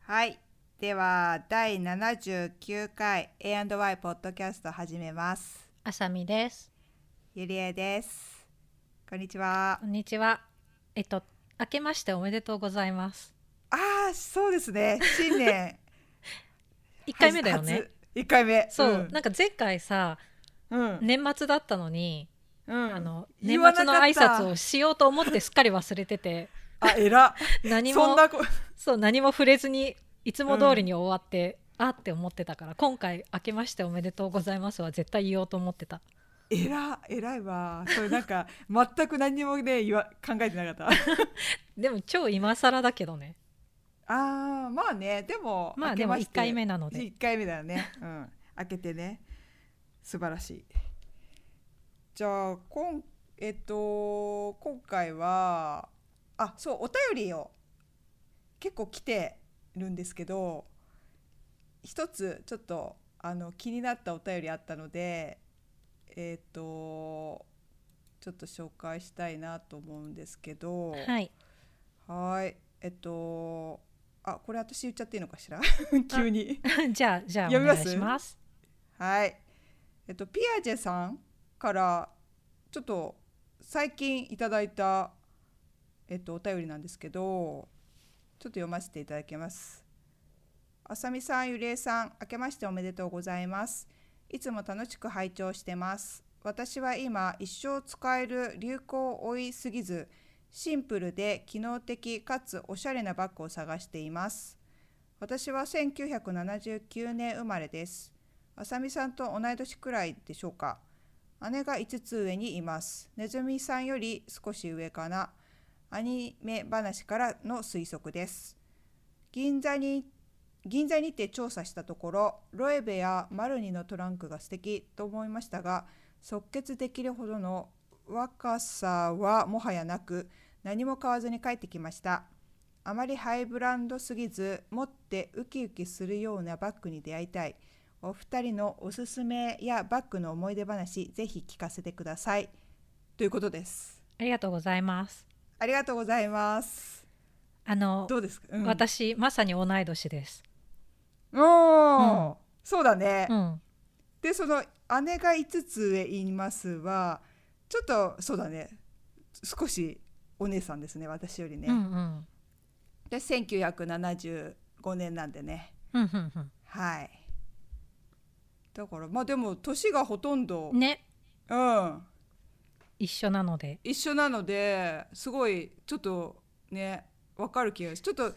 はい。では第79回 A&Y ポッドキャスト始めます。あさみです。ゆりえです。こんにちは。こんにちは。えっと明けましておめでとうございます。ああそうですね。新年。一回目だよね。1回目。そう、ん。なんか前回さうん、年末だったのに、うん、あの言年末の挨拶をしようと思ってすっかり忘れてて。あえら 何もそんなこそう何も触れずにいつも通りに終わって、あって思ってたから今回明けましておめでとうございますは絶対言おうと思ってた。えらえらいわ。それなんか 全く何にもね言わ考えてなかった。でも超今更だけどね。あーまあねでもまあでも明けして。1回目なので。1回目だよね。うん。開けてね。素晴らしいじゃあこんえっと今回はあそうお便りを結構来てるんですけど一つちょっとあの気になったお便りあったのでえっとちょっと紹介したいなと思うんですけどはい。はい。えっとあこれ私言っちゃっていいのかしら？急に。じゃあじゃあお願いします。はい。えっとピアジェさんからちょっと最近いただいたえっとお便りなんですけどちょっと読ませていただきます。あさみさんゆりえさん明けましておめでとうございます。いつも楽しく拝聴してます。私は今一生使える流行を追いすぎずシンプルで機能的かつおしゃれなバッグを探しています。私は1979年生まれです。あさみさんと同い年くらいでしょうか。姉が5つ上にいます。ねずみさんより少し上かな。アニメ話からの推測です。銀座に銀座にて調査したところロエベやマルニのトランクが素敵と思いましたが即決できるほどの若さはもはやなく何も買わずに帰ってきました。あまりハイブランドすぎず持ってウキウキするようなバッグに出会いたい。お二人のおすすめやバッグの思い出話ぜひ聞かせてください。ということです。ありがとうございます。ありがとうございます。あのどうですか、うん、私まさに同い年です。おー、うん。そうだね、うん。でその姉が5つ上いますはちょっとそうだね。少しお姉さんですね私よりね、うんうん。で1975年なんでね。うんうん。はいだからまあでも年がほとんど、うん。ね。うん。一緒なので。一緒なのですごいちょっとね分かる気がするちょっと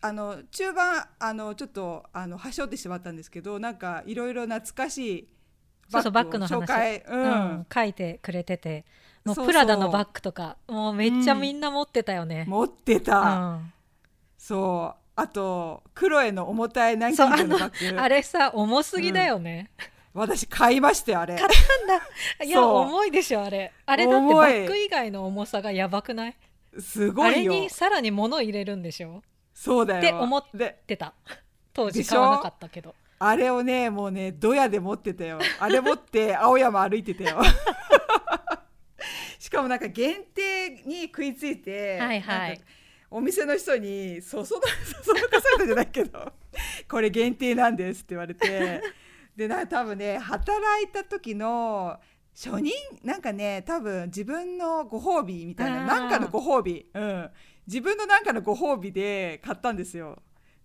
あの中盤あのちょっとあのはしょってしまったんですけどなんかいろいろ懐かしいそうそうバッグのを紹話、介。う、うん。ん、書いてくれてて、もうプラダのバッグとか。もうめっちゃみんな持ってたよね。持ってうた、ん。そうあとクロエの重たい南京錠のバッグあれさ重すぎだよね。私買いましたよあれ買ったんだ。いや重いでしょあれ。あれだってバッグ以外の重さがやばくない？すごいよあれにさらに物入れるんでしょ？そうだよって思ってた。当時買わなかったけど。あれをねもうねドヤで持ってたよあれ持って青山歩いてたよ しかもなんか限定に食いついて、はいはいお店の人にそその そそのかされたじゃないけどこれ限定なんですって言われて。でな多分ね働いた時の初任なんかね多分自分のご褒美みたいななんかのご褒美、うん、自分のなんかのご褒美で買ったんですよ。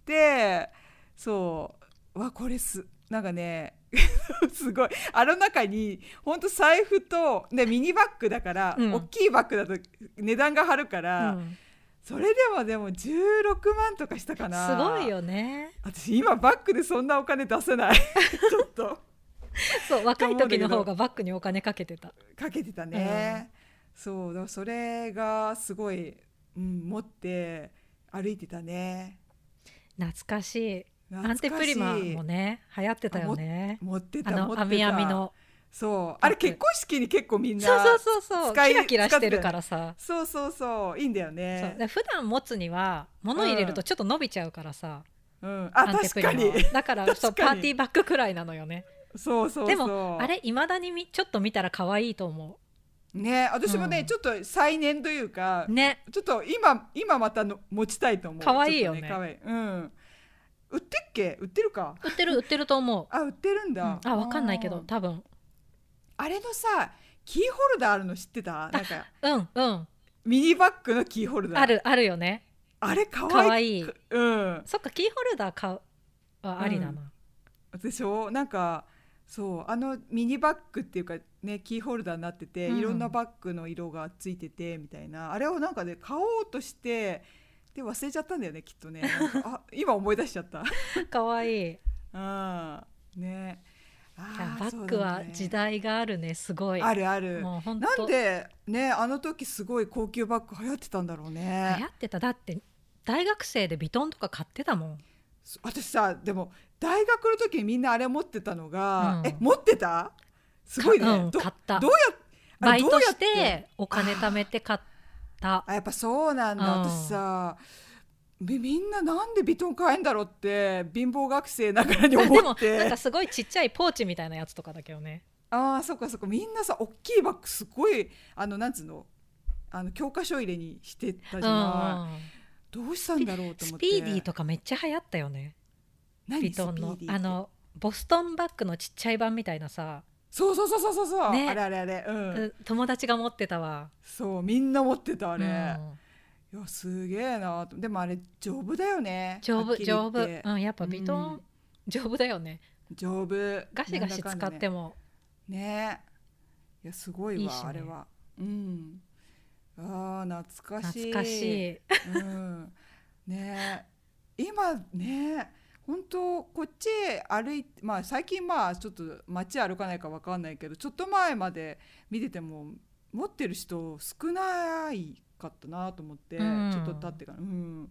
でそう。わこれすなんかね すごい。あの中にほんと財布と、ね、ミニバッグだから、うん。大きいバッグだと値段が張るかうら、んそれでもでも16万とかしたかなすごいよね。私今バッグでそんなお金出せない ちょっとそう若い時の方がバッグにお金かけてた。かけてたね、そうだからそれがすごい、うん、持って歩いてたね懐かしい。アンテプリマもね流行ってたよね。持ってあた持ってたの網網の。そう。あれ結婚式に結構みんなそうそうそうそう。使いキラキラしてるからさ。そうそうそう。いいんだよね。で普段持つには物入れるとちょっと伸びちゃうからさ、うん、あ確かに。はだから そうパーティーバッグくらいなのよね。そうそうそう。でもあれいまだにみちょっと見たら可愛いと思ね。私もね、うん。ちょっと再燃というか、ね。ちょっと今今またの持ちたいと思う。可愛いよね。ちょっと可愛い。うん。売ってっけ？売ってるか？売ってる売ってると思う、あ売ってるんうん。だ、あわかんないけど多分あれのさキーホルダーあるの知ってた？なんかうんうん。ミニバッグのキーホルダー。あるあるよね。あれ可愛いい。うん。そっかキーホルダー買うはありだな、でしょ？なんかそうあのミニバッグっていうかねキーホルダーになってて、うん。いろんなバッグの色がついててみたいな。あれをなんかね買おうとしてで忘れちゃったんだよねきっとね。あ今思い出しちゃった。可愛い。うん。ねバッグは時代があるねすごい。あるある。なんでねあの時すごい高級バッグ流行ってたんだろう流ね行ってた。だって大学生でビトンとか買ってたもん。そ私さでも大学の時にみんなあれ持ってたのが、うん。え持ってた？すごいね、かうんど買った。どうやあバイトして？お金貯めて買った。あやっぱそうなんだ、うん。私さみみんななんでビトン買えんだろうって貧乏学生ながらに思っもなんてかすごいちっちゃいポーチみたいなやつとかだけどね。ああそっかそっか。みんなさ大きいバッグすごいあのなんつうの？あの教科書入れにしてたじゃない、どうしたんだろうと思って。スピーディーとかめっちゃ流行ったよね。何？ビトンの。あのボストンバッグのちっちゃい版みたいなさ、そうそうそうそうそうそう、ね。あれあれあれ。うん、う友達が持ってたわ。そうみんな持ってたあれ、うんいやすげえなと。でもあれ丈夫だよね。丈夫丈夫、うん、やっぱビトン、うん丈夫だよね。丈夫。ガシガシ使っても。もね。いやすごいわね。あれは。うん。あー懐かしい。懐かしい。うん。ね。今ね。本当こっち歩いてまあ最近まあちょっと街歩かないかわかんないけどちょっと前まで見てても持ってる人少ないかったなと思って、うん。ちょっと経ってから。うん。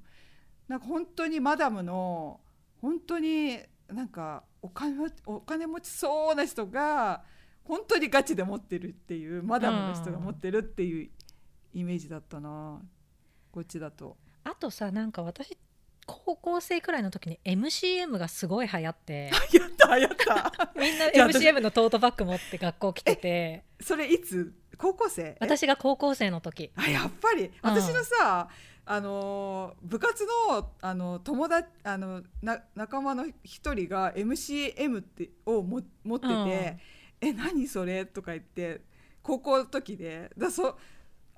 なんか本当にマダムの本当になんかお金お金持ちそうな人が本当にガチで持ってるっていうマダムの人が持ってるっていうイメージだったな。こっちだと。あとさなんか私高校生くらいの時に MCM がすごい流行って。やったやった。みんな MCM のトートバッグ持って学校来てて。それいつ？高校生？え？私が高校生の時。あやっぱり？私のさ、あのー部活のあの友達あのな仲間の一人が MCM ってをも持っててうん「え何それ?」とか言って高校の時で。だそ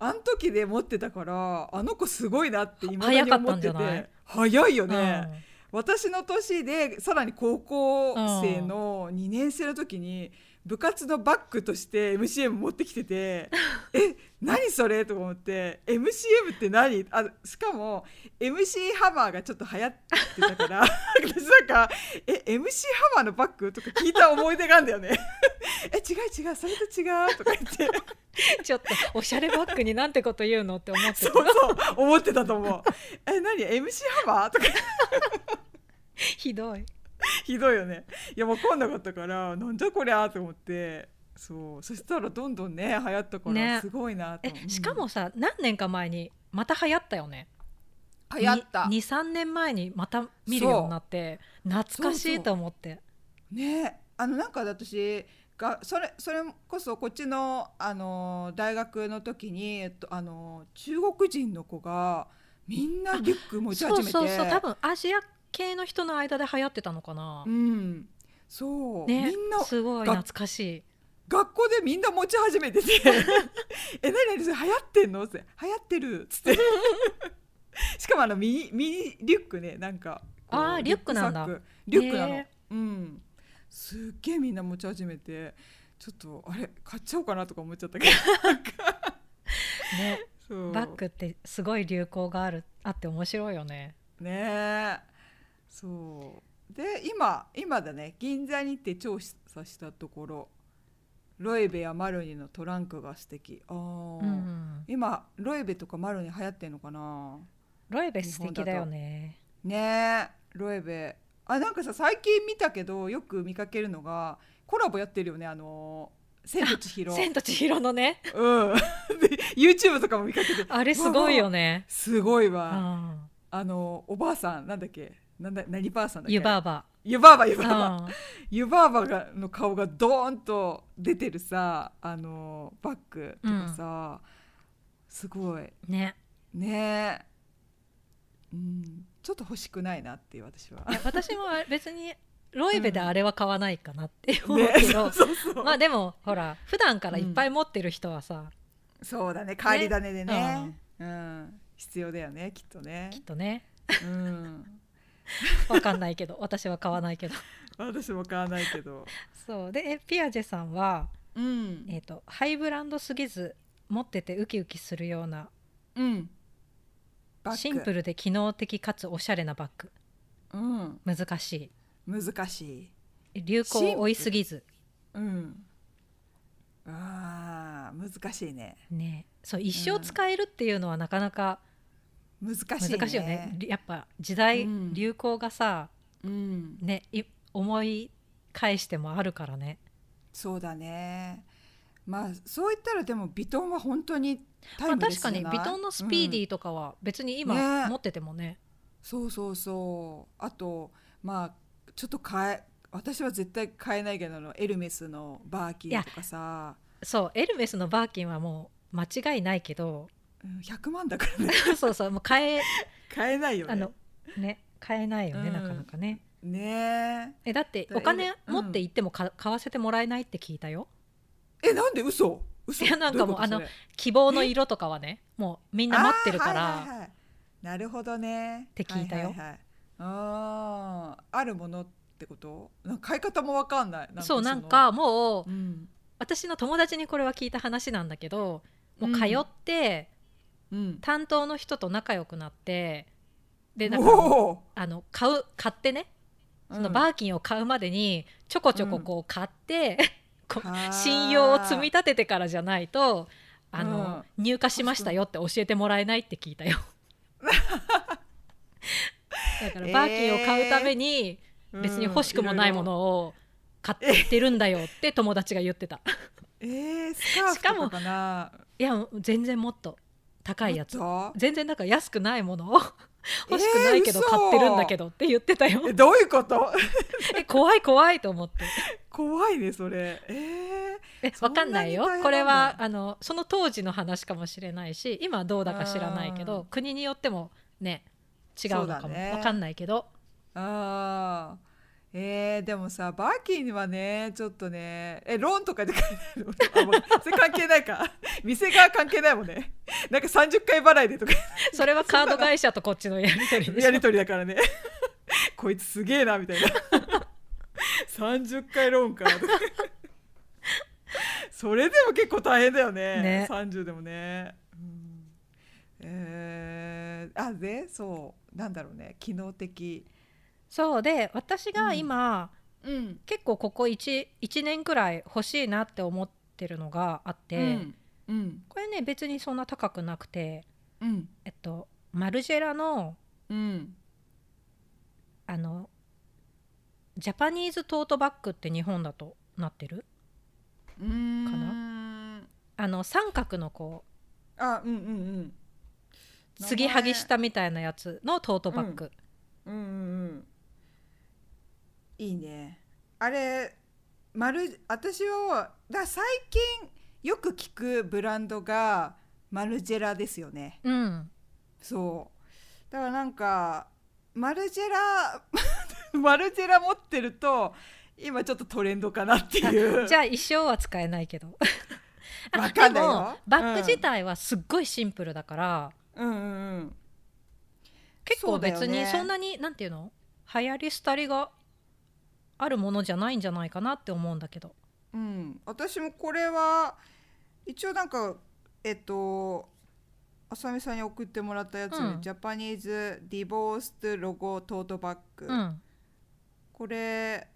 あの時で持ってたからあの子すごいなって今だに思ってて。早い？よね。うん。私の年でさらに高校生の2年生の時に部活のバッグとして MCM 持ってきてて え何それ？と思って MCM って何？あしかも MC ハマーがちょっと流行ってたから 私なんかえ MC ハマーのバッグとか聞いた思い出があるんだよね。え違う違うそれと違うとか言って。ちょっとおしゃれバッグになんてこと言うのって思ってそうそう思ってたと思う。え何？MC ハマー？とか。ひどい ひどいよね。いや分かんなかったからなんじゃこりゃと思って。そう。そしたらどんどんね流行ったからね。すごいなと、えしかもさ何年か前にまた流行ったよね。流行った。23年前にまた見るようになって懐かしいと思って。ね。あのなんか私がそれそれこそこっちのあの大学の時に、えっと、あの中国人の子がみんなリュック持ちそう始めて。そうそう多分アジア系の人の間で流行ってたのかな、うん。そう、ねみんなすごいが懐かしい。学校でみんな持ち始めてて「え何何それ流行ってんの?」って「流行ってる」っつって。しかもあのミニミニリュックね。なんかあーリュックなんだ。リュックなの、へうん。すっげえみんな持ち始めて。ちょっとあれ買っちゃおうかなとか思っちゃったけど。ね。バッグってすごい流行があるあって面白いよね。ねえそう。で今今だね。銀座に行って調査したところロエベやマロニのトランクが素敵。あー、うん今ロエベとかマロニ流行ってんのかな？ロエベ素敵だよね。ねえロエベ。あなんかさ最近見たけどよく見かけるのがコラボやってるよねあの「千と千尋」千と千尋のね。うん。で YouTube とかも見かけて。あれすごいよね。すごいうわ、ん。あのおばあさんなんだっけ？なんだ何ばあさんだっけ？湯婆婆。湯婆婆湯婆婆。うん。湯婆婆がの顔がドーンと出てるさあのバッグとかさ、すごい。ね。ね。えうん。ちょっと欲しくないなっていう私は。いや私も別にロイベであれは買わないかなって思うねけど、そうそう。まあでもほら普段からいっぱい持ってる人はさ、そうだね。帰り種でね。うん、必要だよねきっとね。きっとね。うん わかんないけど私は買わないけど。私も買わないけど。そう。でえピアジェさんは、うん。えー、とハイブランドすぎず持っててウキウキするようなうん。シンプルで機能的かつおしゃれなバッグ。うん。難し難しい。い流行を追いすぎず。うん。あー難しいね。ね。そう一生使えるっていうのはなかなか難しいね。難しいよね。やっぱ時代、うん。流行がさうん。ねい思い返してもあるからね。そうだね。まあそう言ったらでもビトンは本当にタまあ、イムレス確かじゃないにビトンのスピーディうんーとかは別にね。今持っててもね。そうそうそう。あとまあちょっと買え私は絶対買えないけどあのエルメスのバーキンとかさ。そうエルメスのバーキンはもう間違いないけどうん100万だからね。そうそうもう買え買えないよね。あのね買えないよね、うん。なかなかね。ねえ。だってだお金持って行ってもか買わせてもらえないって聞いたよ。ええなんで嘘？嘘？いやなんかもうあの希望の色とかはねもうみんな待ってるから、はいはいはいなるほどね。って聞いたよ。はいはいはい。あー。あるものってこと？なんか買い方もわかんない。なんそうなのんかもううん。私の友達にこれは聞いた話なんだけどもう通ってうん担当の人と仲良くなってでなんかあの買う買ってねそのバーキンを買うまでにちょこちょここう買って、こう信用を積み立ててからじゃないとあの、入荷しましたよって教えてもらえないって聞いたよ。だからバーキンを買うためにうん別に欲しくもないものを買ってるんだよって友達が言ってた。えー、スカーフしかもとかかないや全然もっと高いやつ。全然だから安くないものを 欲しくないけど買ってるんだけどって言ってたよ。えどういうこと？え怖い怖いと思って。怖いねそれ。えー、えわかんないよ。これはあのその当時の話かもしれないし今はどうだか知らないけうんど国によってもね違うのかも、ね。わかんないけど。あーえー、でもさバーキンはねちょっとねえローンとかで買えないの？あもう それ関係ないか。店側関係ないもんね。なんか30回払いでとか。それはカード会社とこっちのやり取りやり取りだからね。こいつすげえなみたいな。30回ローンかとか。それでも結構大変だよね。ね。30でもね、うん。えー、あでそうなんだろうね。機能的そうで私が今、うん。結構ここ 1, 1年くらい欲しいなって思ってるのがあって、うん。うん。これね別にそんな高くなくてうん。えっとマルジェラのうん。あのジャパニーズトートバッグって日本だとなってる？かな？あの三角のこあうんうんうん。う継ぎはぎしたみたいなやつのトートバッグ、うんうんうんいいね。あれまる私はだ最近よく聞くブランドがマルジェラですよね。うん。そう。だからなんかマルジェラ マルジェラ持ってると今ちょっとトレンドかなっていう。じゃあ一生は使えないけど。あわかんないよ。でもバッグ自体はすっごいシンプルだから、うんうんうん。結構別にそんなに、なんていうの？流行り廃りがあるものじゃないんじゃないかなって思うんだけど。うん、私もこれは一応なんかえっとあさみさんに送ってもらったやつ、うん。ジャパニーズディボーストロゴトートバッグ、うん。これ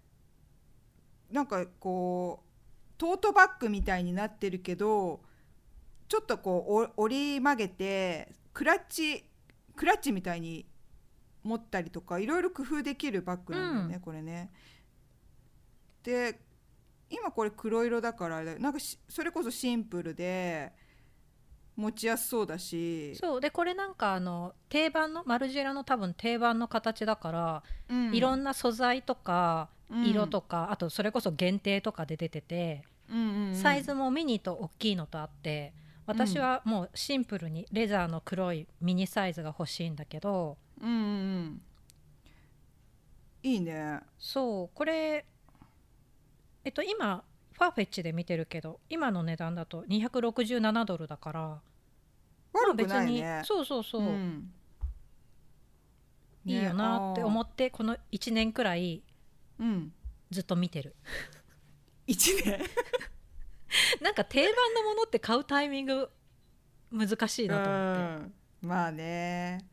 なんかこうトートバッグみたいになってるけどちょっとこうお折り曲げてクラッチクラッチみたいに持ったりとかいろいろ工夫できるバッグなんだよね、うん。これね。で今これ黒色だからなんかしそれこそシンプルで持ちやすそうだし。そう。でこれなんかあの定番のマルジェラの多分定番の形だから、うん。いろんな素材とかうん。色とか、あとそれこそ限定とかで出てて、うんうんうん。サイズもミニと大きいのとあって私はもうシンプルにレザーの黒いミニサイズが欲しいんだけど。うんうんうん。いいね。そう。これえっと今ファーフェッチで見てるけど今の値段だと267ドルだからまあ悪く別に、ないね。そうそうそう、ん。いいよなって思っってこの1年くらいうん。ずっと見てる。一年？なんか定番のものって買うタイミング難しいなと思って。うん。まあね。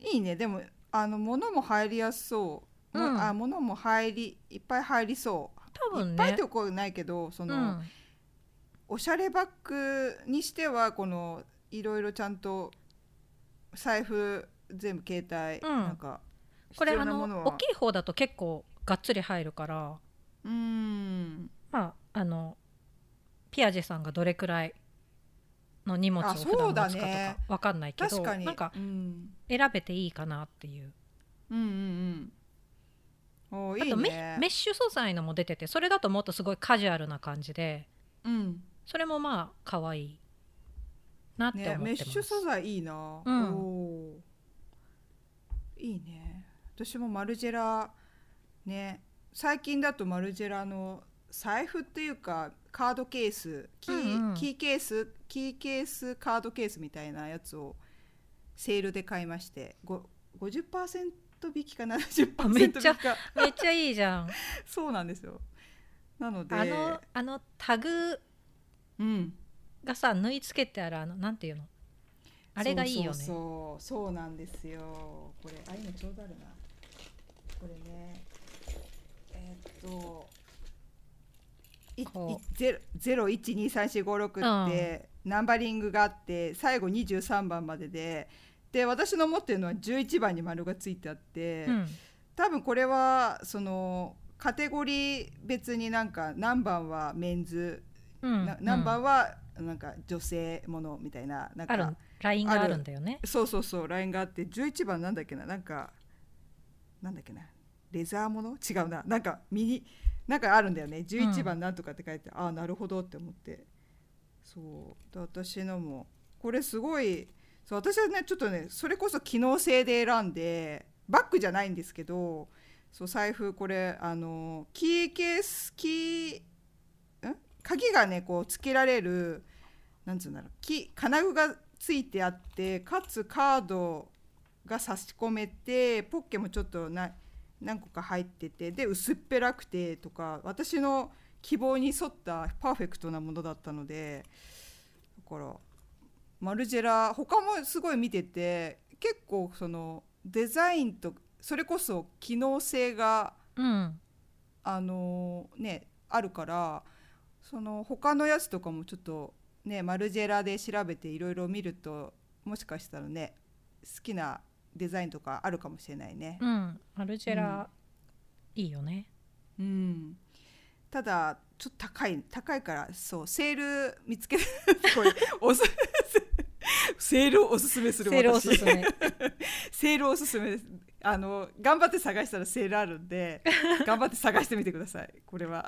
いいね。でもあの物も入りやすそう、もうん。あ物も入りいっぱい入りそう。多分ね。いっぱいってことないけどその、うん。おしゃれバッグにしてはこのいろいろちゃんと財布全部携帯、うん。なんかこれあの大きい方だと結構がっつり入るから。うーん。まああのピアジェさんがどれくらいの荷物をあ普段持つかとね。かわかんないけど、確かに。なんかうん、選べていいかなっていう。うんうんうんおーいいあとメねメッシュ素材のも出ててそれだともっとすごいカジュアルな感じで。うん。それもまあ可愛いなって思ね、ってます、メッシュ素材いいな、うん。おー。いいね。私もマルジェラね最近だとマルジェラの財布っていうかカードケースキー,、うんうん。キーケースキーケースカードケースみたいなやつをセールで買いましてご50%引きか70%あめっちゃめっちゃいいじゃん。そうなんですよ。なのであのあのタグうんがさ縫い付けてあるあのなんていうの？あれがいいよね。そうそうそうそうなんですよ。これあ今ちょうどあるな。これねえーっといこいゼロゼロ一二三四五六ってナンバリングがあって最後二十三番まででで私の持ってるのは十一番に丸がついてあって、うん。多分これはそのカテゴリー別になんか何番はメンズ、うん。な何番うんはなんか女性ものみたいななんかある。ラインがあるんだよね。そうそうそうラインがあって11番なんだっけな？なんかなんだっけな？レザーもの？違うな。なんかミニなんかあるんだよね。11番なんとかって書いて、ああなるほどって思って。そう。で私のもこれすごいそう私はねちょっとねそれこそ機能性で選んでバッグじゃないんですけどそう財布これあのキーケースキーん鍵がねこうつけられるなんつうんだろう金具がついてあってかつカードが差し込めてポッケもちょっとな何個か入っててで薄っぺらくてとか私の希望に沿ったパーフェクトなものだったのでだからマルジェラ他もすごい見てて結構そのデザインとそれこそ機能性がうん。あのねあるからその他のやつとかもちょっとねマルジェラで調べていろいろ見るともしかしたらね好きなデザインとかあるかもしれないね。うん。マルジェラ、いいよね。うん、ただちょっと高い高いからそうセール見つけてこれおす セールをおすすめするセールお私。すすめ。セールおすすめ。ですあの頑張って探したらセールあるんで 頑張って探してみてください。これは。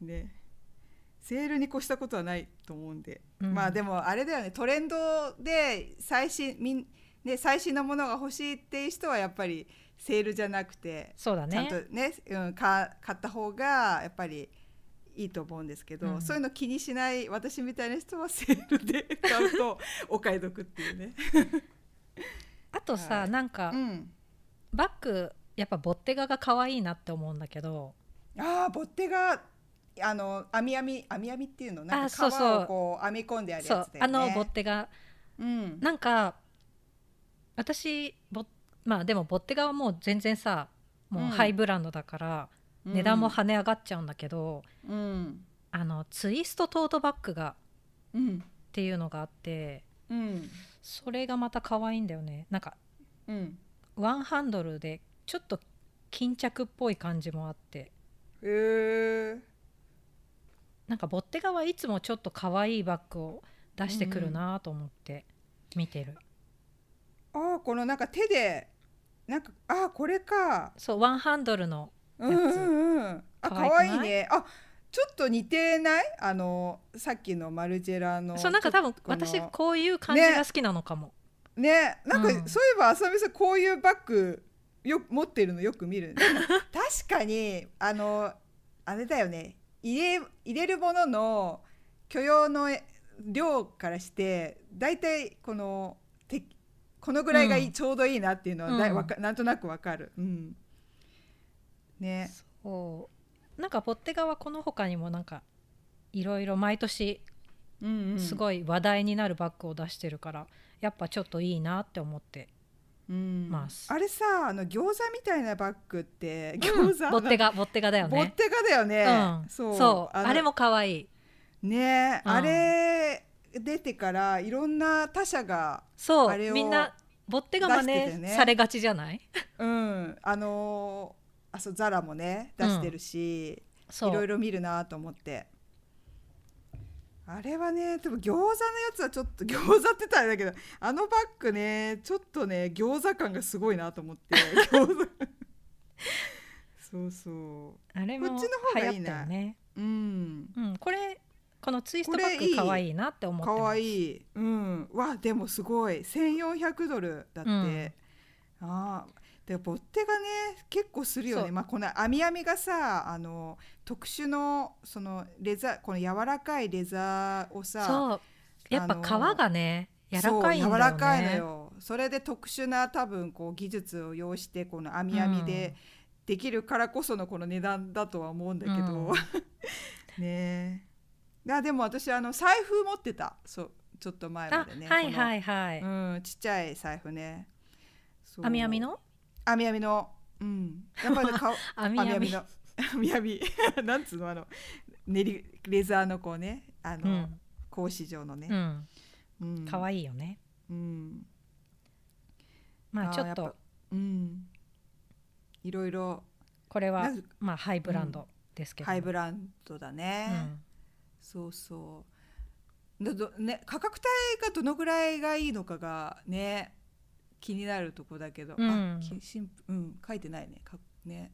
ね。セールに越したことはないと思うんで、うん。まあでもあれだよね。トレンドで最新みん、ね、最新のものが欲しいっていう人はやっぱりセールじゃなくてそうだちゃんねとね、うん、か買った方がやっぱりいいと思うんですけど、うん。そういうの気にしない私みたいな人はセールで 買うとお買い得っていうね。あとさ、はい。なんか、うん、バッグやっぱボッテガが可愛いなって思うんだけど。ああボッテがあの網網網網っていうの？なんあか皮をこう編み込んであるやつだよね。あのボッテガ。うん、なんか私ボまあでもボッテガはもう全然さもううん。ハイブランドだから、値段も跳ね上がっちゃうんだけど、うん。あのツイストトートバッグがうんっていうのがあってうんそれがまた可愛いんだよね。なんかうん。ワンハンドルでちょっと巾着っぽい感じもあって。へえ。なんかボッテガはいつもちょっと可愛いバッグを出してくるなと思って見てる、ああこのなんか手でなんかああこれか。そうワンハンドルのうんうんうん。あ可可愛い？愛いね。あちょっと似てない？あのさっきのマルジェラのそうなんか多分私こういう感じが好きなのかも、ね。なんか、うん。そういえばあさみさんこういうバッグよ持ってるのよく見る 確かにあのあれだよね。入れ入れるものの許容の量からしてだいたいこのてこのぐらいがいい、うん。ちょうどいいなっていうのはだい、うん。わかなんとなくわかる。うん、ね。そう。なんかボッテガはこの他にもなんかいろいろ毎年うんうん、すごい話題になるバッグを出してるから、やっぱちょっといいなって思ってうん。ます。あれさあの餃子みたいなバッグって餃子、ボッテガボッテガだよね。ボッテガだよね、うん、そう。そう。あのれも可愛い。ね、うん。あれ出てからいろんな他社がそう。みんなボッテガ真似されがちじゃない？うん。あのーあそうザラもね出してるし、いろいろ見るなと思って。あれはねでも餃子のやつはちょっと餃子って言ったらあれだけどあのバッグねちょっとね餃子感がすごいなと思って。そうそあれもこっちの方がいいなね。ううん。うんこれこのツイストバッグ可愛いなって思ってわいい。うん。わでもすごい。1400ドルだって、うん。ああでボッテがね結構するよね。まあこの網網がさあの特殊のそのレザーこの柔らかいレザーをさそう。やっぱ皮がね柔らかいんだよね。柔らかいのよ。それで特殊な多分こう技術を要してこの網網でできるからこそのこの値段だとは思うんだけど、うん。ね。えあでも私あの財布持ってた。そうちょっと前まあでね。はいはいはい、うん、ちっちゃい財布ね。網網の？網網の。うん。やっぱりね顔。網網。網網の。網網。なんつうのあの練りレザーのこうねあの、うん。格子状のね、うん。うん、可愛いよね。うん。まあちょっと。うん。いろいろ。これはまあハイブランドですけど、ハイブランドだね、そうそう。だどね価格帯がどのぐらいがいいのかがね気になるとこだけど、うん。あきシンプうん書いてないね。かね。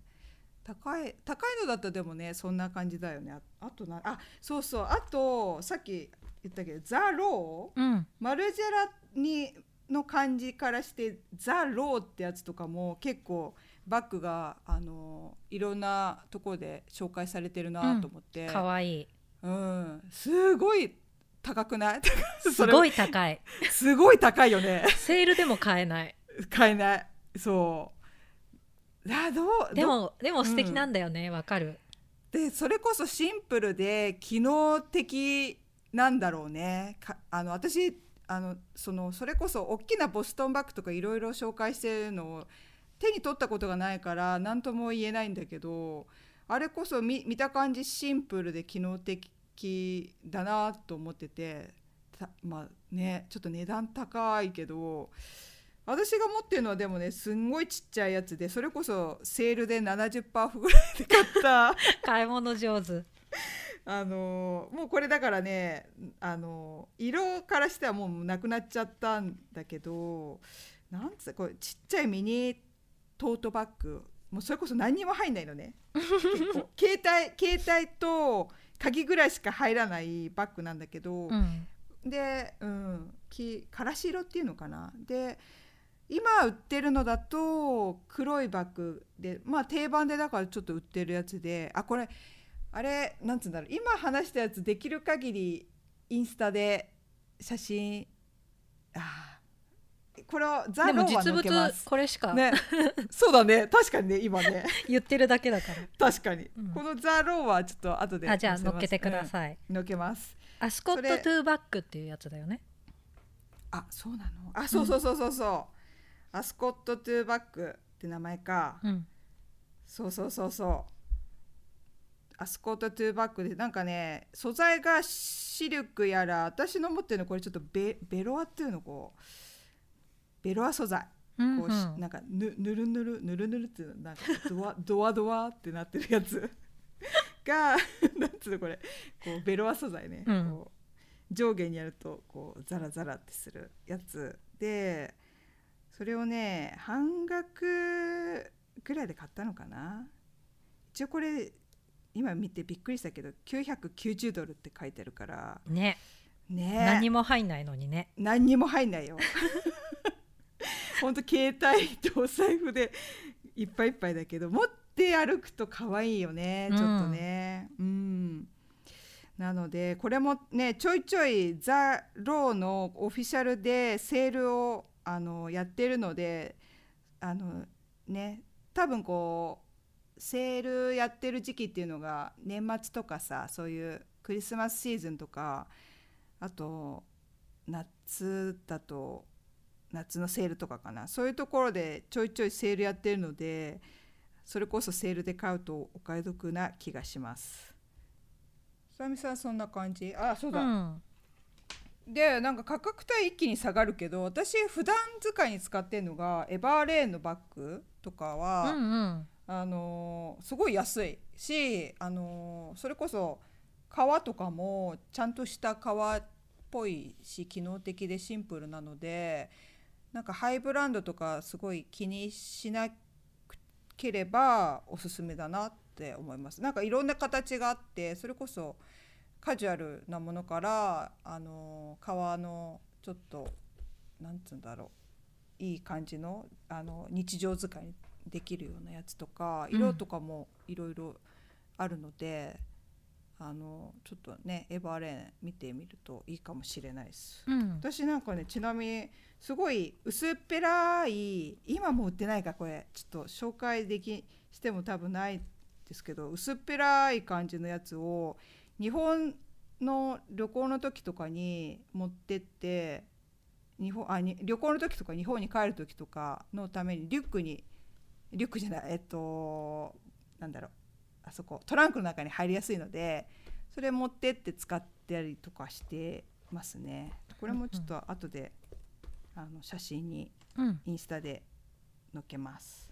高い高いのだったらでもねそんな感じだよね。ああとなあそうそう。あとさっき言ったけどザ・ロー。うん、うんマルジェラにの感じからしてザ・ローってやつとかも結構バッグがあのいろんなところで紹介されてるなと思って、可愛い。うん、すごい高くない？すごいい。高いすごい高いよね。セールでも買えない。買えない。そう。あどうどでもでも素敵なんだよね。わ、かる。でそれこそシンプルで機能的なんだろうね。かあの私あのそのそれこそ大きなボストンバッグとかいろいろ紹介してるのを手に取ったことがないから何とも言えないんだけどあれこそ見見た感じシンプルで機能的だなと思っててたまあねちょっと値段高いけど私が持ってるのはでもねすんごいちっちゃいやつでそれこそセールで70%オフぐらいで買った。買い物上手。あのもうこれだからねあの色からしてはもうなくなっちゃったんだけどなんつうこれちっちゃいミニトートバッグ。もうそれこそ何にも入んないのね。携帯携帯と鍵ぐらいしか入らないバッグなんだけど、うん。で、うん、きからし色っていうのかな。で今売ってるのだと黒いバッグでまあ定番でだからちょっと売ってるやつであこれあれなんつうんだろう。今話したやつできる限りインスタで写真あーこれをザ・でローはも実載けま物す。これしかね。そうだね。確かにね今ね。言ってるだけだか確かに、うん。このザ・ローはちょっと後でらあじゃあ乗っけてください、うん。載けます。アスコットトゥーバッグっていうやつだよね。あそうなの？あそうそうそうそうそう、アスコットトゥーバッグって名前か、うん。そうそうそうそう。アスコットトゥーバッグでなんかね素材がシルクやら私の持ってるのこれちょっとベベロアっていうのこうベロア素材うんこうし、なんかぬぬるぬるぬるぬるってなんかドア ドアドアってなってるやつ。が なんつうのこれ。こうベロア素材ね、うん。こう上下にやるとこうザラザラってするやつ。でそれをね半額ぐらいで買ったのかな。一応これ今見てびっくりしたけど990ドルって書いてあるから。ね。ね。何も入んないのにね。何にも入んないよほんと携帯とお財布でいっぱいいっぱいだけど持って歩くと可愛いよねちょっとね。うん、なのでこれもねちょいちょいザ・ローのオフィシャルでセールをあのやってるのであのね多分こうセールやってる時期っていうのが年末とかさそういうクリスマスシーズンとかあと夏だと夏のセールとかかな。そういうところでちょいちょいセールやってるのでそれこそセールで買うとお買い得な気がします。さみさんそんな感じ？あそうだ、うん。でなんか価格帯一気に下がるけど私普段使いに使ってるのがエバーレーンのバッグとかは、うんうん。あのーすごい安い。し、あのーそれこそ革とかもちゃんとした革っぽいし機能的でシンプルなのでなんかハイブランドとかすごい気にしなければおすすめだなって思います。なんかいろんな形があってそれこそカジュアルなものからあのー革のちょっとなんつうんだろういい感じのあの日常使いにできるようなやつとかうん色とかもいろいろあるので、あのちょっとねエバーレーン見てみるといいかもしれないです。うん。私なんかねちなみにすごい薄っぺらい今もう売ってないかこれ。ちょっと紹介できしても多分ないですけど薄っぺらい感じのやつを日本の旅行の時とかに持ってって日本あに旅行の時とか日本に帰る時とかのためにリュックにリュックじゃないえっとなんだろうあそこトランクの中に入りやすいのでそれ持ってって使ったりとかしてますね。これもちょっと後であの写真にうん。インスタで載っけます。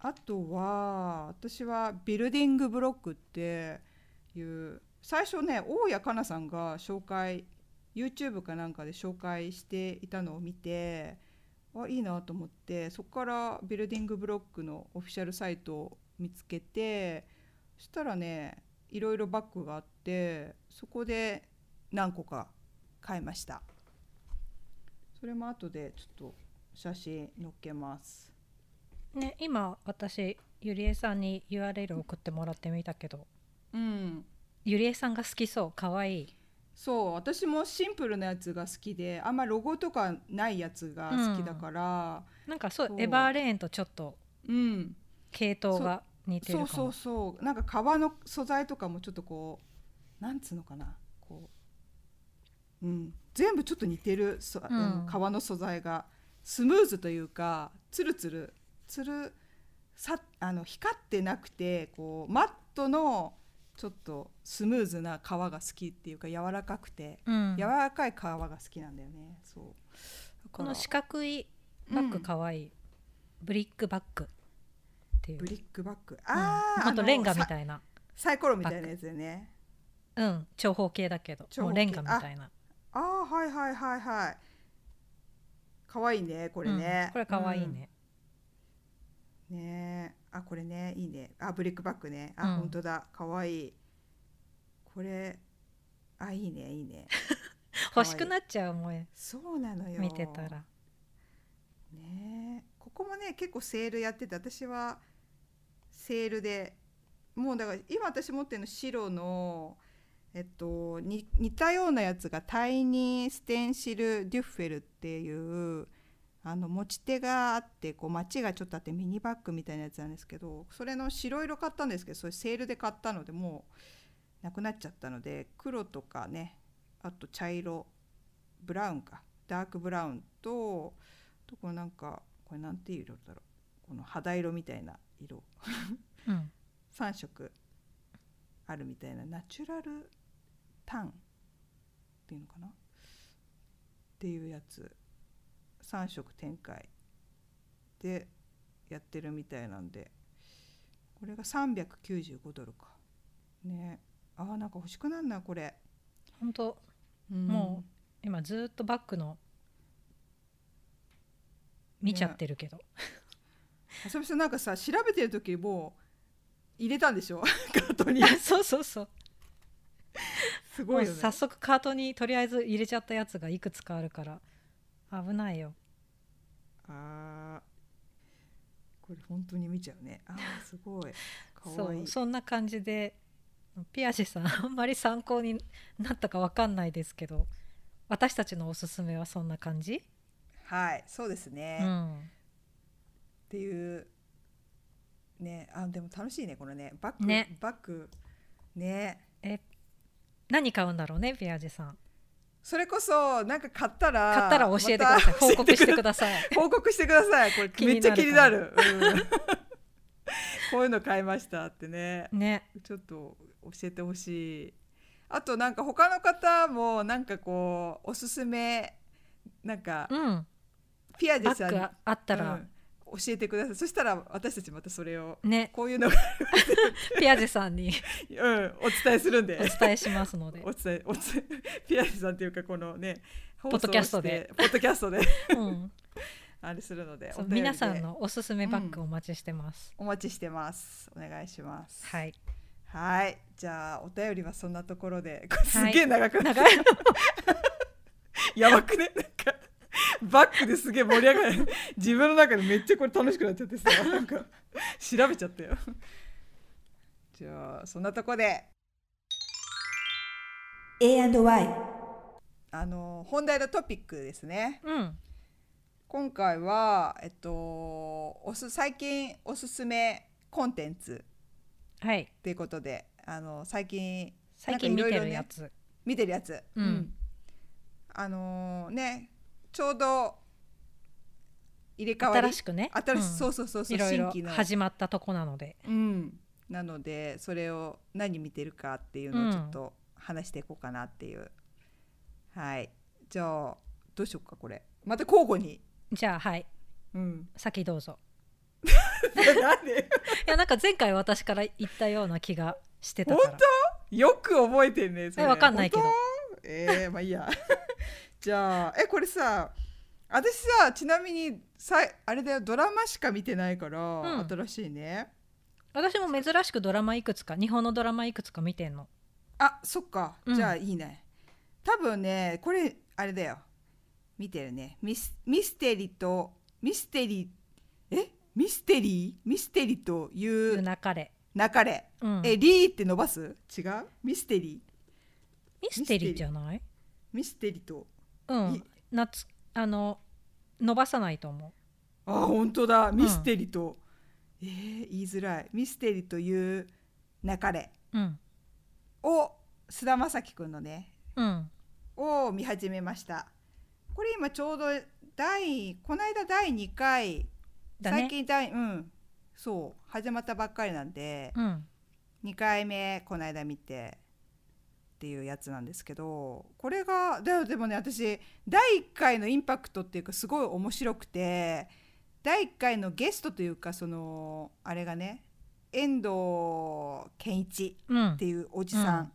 あとは私はビルディングブロックっていう最初ね大谷かなさんが紹介 YouTube かなんかで紹介していたのを見てあいいなと思ってそこからビルディングブロックのオフィシャルサイトを見つけてそしたらねいろいろバッグがあってそこで何個か買いました。それも後でちょっと写真載っけます。ね今私ゆりえさんに URL 送ってもらってみたけど。うん。ゆりえさんが好きそうかわいいそう私もシンプルなやつが好きであんまロゴとかないやつが好きだから。なんかそうエバーレーンとちょっとうん、系統が似てるかも。そうそうそう。なんか革の素材とかもちょっとこうなんつうのかな。こう、うん、全部ちょっと似てるうん革の素材が。スムーズというかつるつるつるさあの光ってなくてこうマットのちょっとスムーズな革が好きっていうか柔らかくて、うん。柔らかい革が好きなんだよね。そう。この四角いバッグかわいい、ブリックバッグっていう。ブリックバッグ。うん。あとレンガみいたいな。サイコロみたいなやつだよね。うん。長方形だけど。もうレンガみたいな。ああはいはいはいはい。可愛いねこれね、うん。これかわいいね、うん。ね。えあこれねいいね。あブリックバッグね。あ、うん。本当だ。可愛いこれあいいねいいね。欲しくなっっちゃうもんそうなのよ。見てたら。ねえ。ここもね結構セールやってて私はセールで。もうだから今私持ってるの白のえっとに似たようなやつがタイニーステンシル・デュッフェルっていうあの持ち手があってこう街がちょっとあってミニバッグみたいなやつなんですけどそれの白色買ったんですけどそれセールで買ったのでもうなくなっちゃったので黒とかねあと茶色ブラウンかダークブラウンとあとこれなんかこれなんていう色だろうこの肌色みたいな色。うん。3色あるみたいなナチュラルタンっていうのかな？っていうやつ3色展開でやってるみたいなんでここれが395ドルか。ね。あーなんか欲しくなんなこれ、本当。うん。も今ずっとバッグの見ちゃってるけど、あさみさんなんかさ調べてる時もう入れたんでしょ？カートに。そうそうそう。もすごいね。早速カートにとりあえず入れちゃったやつがいくつかあるから危ないよ。あー。これ本当に見ちゃうね。あーすごい。かそうそんな感じでピアシさんあんまり参考になったかわかんないですけど私たちのおすすめはそんな感じ、はいそうですね、っうん、ていうねあでも楽しいねこれね。バッグ、ね。バッグね。え何買うんだろうねピアジさんそれこそなんか買ったら買ったら教えてください、報告してください。報告してください。これめっちゃ気になる。なうん。こういうの買いましたってね。ね。ちょっと教えてほしい。あとなんか他の方もなんかこうおすすめなんかうん。ピアジェさんあったら、うん教えてください。そしたら私たちまたそれをね。こういうのが、ピアジェさんに。うん、お伝えするんで。お伝えしますので。お伝えお伝えピアジェさんっていうかこのねポッドキャストで。ポッドキャストで。うん、あれするので。皆さんのおすすめバッグお待ちしてます、お待ちしてます。お願いします。はい。はい。じゃあお便りはそんなところで。すげえ長くなっ長い やばくねバックですげえ盛り上がる。自分の中でめっちゃこれ楽しくなっちゃってさ。なんか調べちゃったよ。じゃあそんなとこで。A&Y あの本題のトピックですね。うん。今回はえっとおす最近おすすめコンテンツ。はい。ということであの最近最近見てなんかいろいろねるやつ、見てるやつ、うん。あのねちょうど入れ替わり。新しくね。新しうん。そうそうそうそう新規の。始まったとこなので。うん、なのでそれを何見てるかっていうのをちょっと話していこうかなっていう、はい。じゃあどうしようかこれ。また交互に。じゃあはい。うん。先どうぞ。いやなんか前回私から言ったような気がしてたから。本よく覚えてんねそれ。かんないけど。えー、まあいいやじゃあえこれさ私さちなみにさいあれだよドラマしか見てないから、うん。新しいね。私も珍しくドラマいくつか日本のドラマいくつか見てんの。あそっか。うん。じゃあいいね、多分ねこれあれだよ。見てるね。ミスミステリとミステリえ？ミステリー？ミステリといいうう中で、流れ、うん、えリーって伸ばす？違う？ミステリミステリーじゃない？ミステリとうん。い夏あの伸ばさないと思あ本当だ。ミステリと、えー言いづらい。ミステリという流れ。ううん。を菅田将暉くんのね。うん。を見始めました。これ今ちょうど第この間第2回。だね。最近第うん。そう。始まったばっかりなんで、うん。2回目この間見てっていうやつなんですけどこれがででもね私第1回のインパクトっていうかすごい面白くて第1回のゲストというかそのあれがね遠藤健一うん。っていうおじさん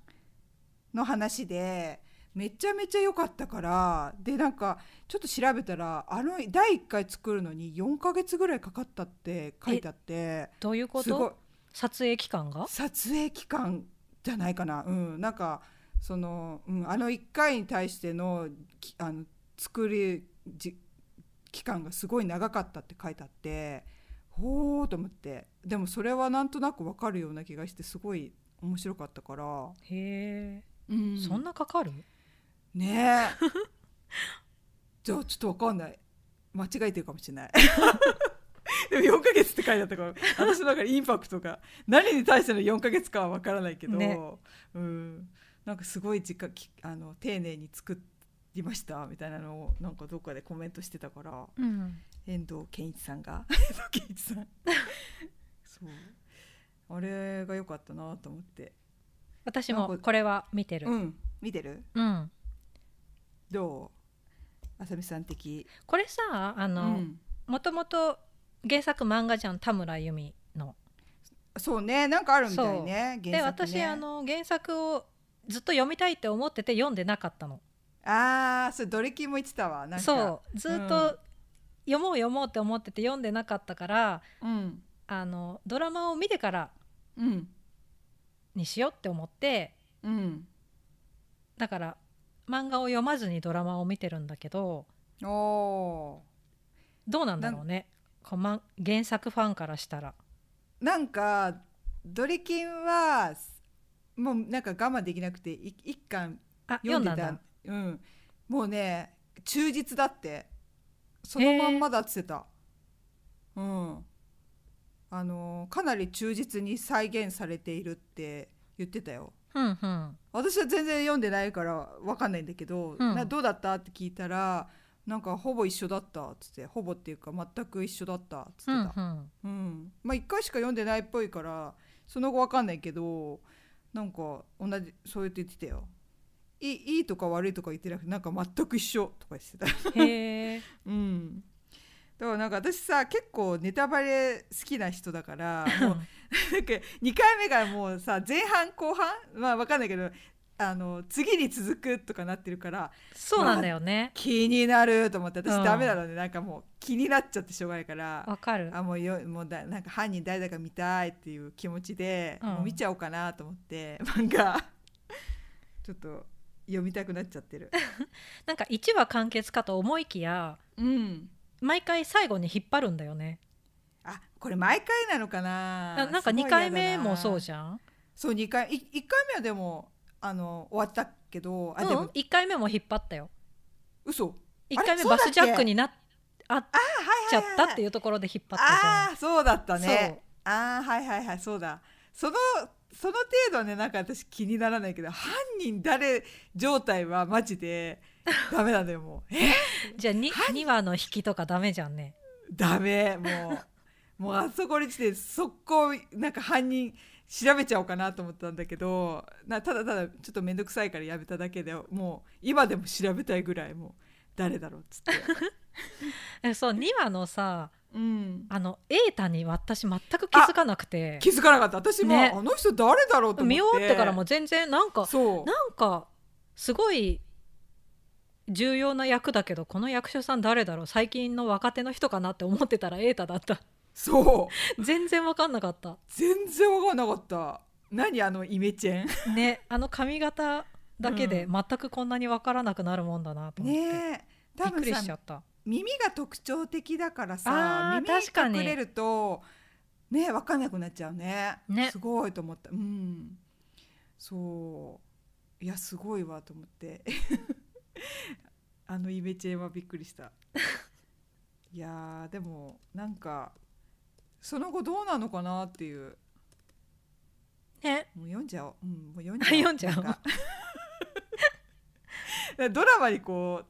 の話で、めちゃめちゃ良かったからでなんかちょっと調べたらあの第1回作るのに4ヶ月ぐらいかかったって書いてあってどういうこすごい。と撮影期間が？撮影期間じゃないかな。うん。なんかその、うん、あの1回に対してのきあの作りじ期間がすごい長かったって書いてあってほーと思って。でもそれはなんとなくわかるような気がしてすごい面白かったから、へえ、うん。そんなかかる？ねえ。じゃあちょっとわかんない。間違えてるかもしれない。でも4ヶ月って書いてあったから私の中でインパクトが。何に対しての4ヶ月かはわからないけど、ね。うん、なんかすごい時間きあの丁寧に作りましたみたいなのをなんかどっかでコメントしてたからうん。遠藤健一さんが。健一さん。そう。あれが良かったなと思って。私もこれは見てる。うん。見てる？うん。どう？あさみさん的。これさあの、うん。もともと原作漫画じゃん田村由美の。そうね。なんかあるみたいねで原作ね。私あの原作をずっと読みたいって思ってて読んでなかったの。あーそれドリキンも言ってたわなんか。そうずっうん。と読もう読もうって思ってて読んでなかったからうん。あのドラマを見てからうん。にしようって思ってうん。だから漫画を読まずにドラマを見てるんだけどおおどうなんだろうね。こうま原作ファンからしたら。ーなんかドリキンはもうなんか我慢できなくてい一巻あ読んでた。うん。もうね忠実だって。そのまんまだっつってた。うん。あのかなり忠実に再現されているって言ってたよ。うんうん。私は全然読んでないから分かんないんだけど、うん。などうだった？って聞いたらなんかほぼ一緒だったっつってほぼっていうか全く一緒だったっつってた、うんうん。うん。まあ1回しか読んでないっぽいからその後分かんないけどなんか同じそうやって言ってたよ。いいいいとか悪いとか言ってなくてなんか全く一緒とか言ってた。へえ。うん。だからなんか私さ結構ネタバレ好きな人だからもう なんか2回目がもうさ前半後半？まあ分かんないけどあの次に続くとかなってるからそうなんだよね。気になると思って私うん。ダメなので、なんかもう気になっちゃってしょうがないからわかる。あもうよもうだなんか犯人誰だか見たいっていう気持ちで、うん。もう見ちゃおうかなと思って漫画 ちょっと読みたくなっちゃってる。なんか1話完結かと思いきやうん。毎回最後に引っ張るんだよね。あこれ毎回なのかな？あなんか2回目もそうじゃん？そう2回い1回目はでもあの終わったけどあでも、うん、1回目も引っ張ったよ。嘘。1回目バスジャックになっあっちゃったっていうところで引っ張ったじゃん。あそうだったそう。ねああはいはいはいそうだ。そのその程度はねなんか私気にならないけど犯人誰状態はマジで ダメなんだよもう。え？じゃあ 2, 2話の引きとかダメじゃんね。ダメもう。もうあそこに来て速攻なんか犯人調べちゃおうかなと思ったんだけどなただただちょっと面倒くさいからやめただけでもう今でも調べたいぐらいもう誰だろうっつって。えそう2話のさうん。あの瑛太に私全く気づかなくて。気づかなかった。私も、ね。あの人誰だろうと思って。見終わってからも全然なんかそう。なんかすごい重要な役だけどこの役者さん誰だろう。最近の若手の人かなって思ってたら瑛太だったそう。全然分かんなかった。全然分かんなかった。何あのイメチェン？ねあの髪型だけでう全くこんなに分からなくなるもんだなと思って、ねえ。多びっくりしちゃった。耳が特徴的だからさ耳隠れるとね分かんなくなっちゃうね。ね。すごいと思った。うん。そう。いやすごいわと思って。あのイメチェンはびっくりした。いやーでもなんかその後どうなのかなっていう。ねもう読んじゃおう、うん、もう読んじゃおう。読んじゃおう。なんか。ドラマにこ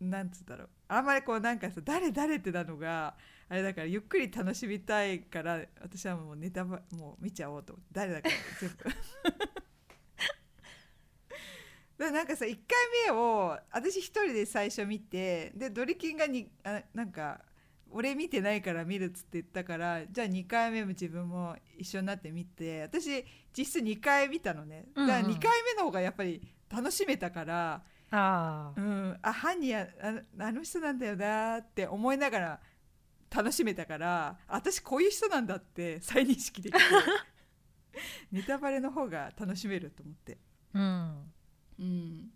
うなんつうんだろう。あんまりこうなんかさ誰誰ってなのがあれだからゆっくり楽しみたいから私はもうネタバもう見ちゃおうと思って誰だか全部。でなんかさ1回目を私一人で最初見てでドリキンがにあなんか俺見てないから見るっつって言ったからじゃあ2回目も自分も一緒になって見て私実質2回見たのね。だからうん。うん2回目の方がやっぱり楽しめたから、ああうん、あ犯人やあのあの人なんだよなって思いながら楽しめたから私こういう人なんだって再認識できて ネタバレの方が楽しめると思って。うん。うん、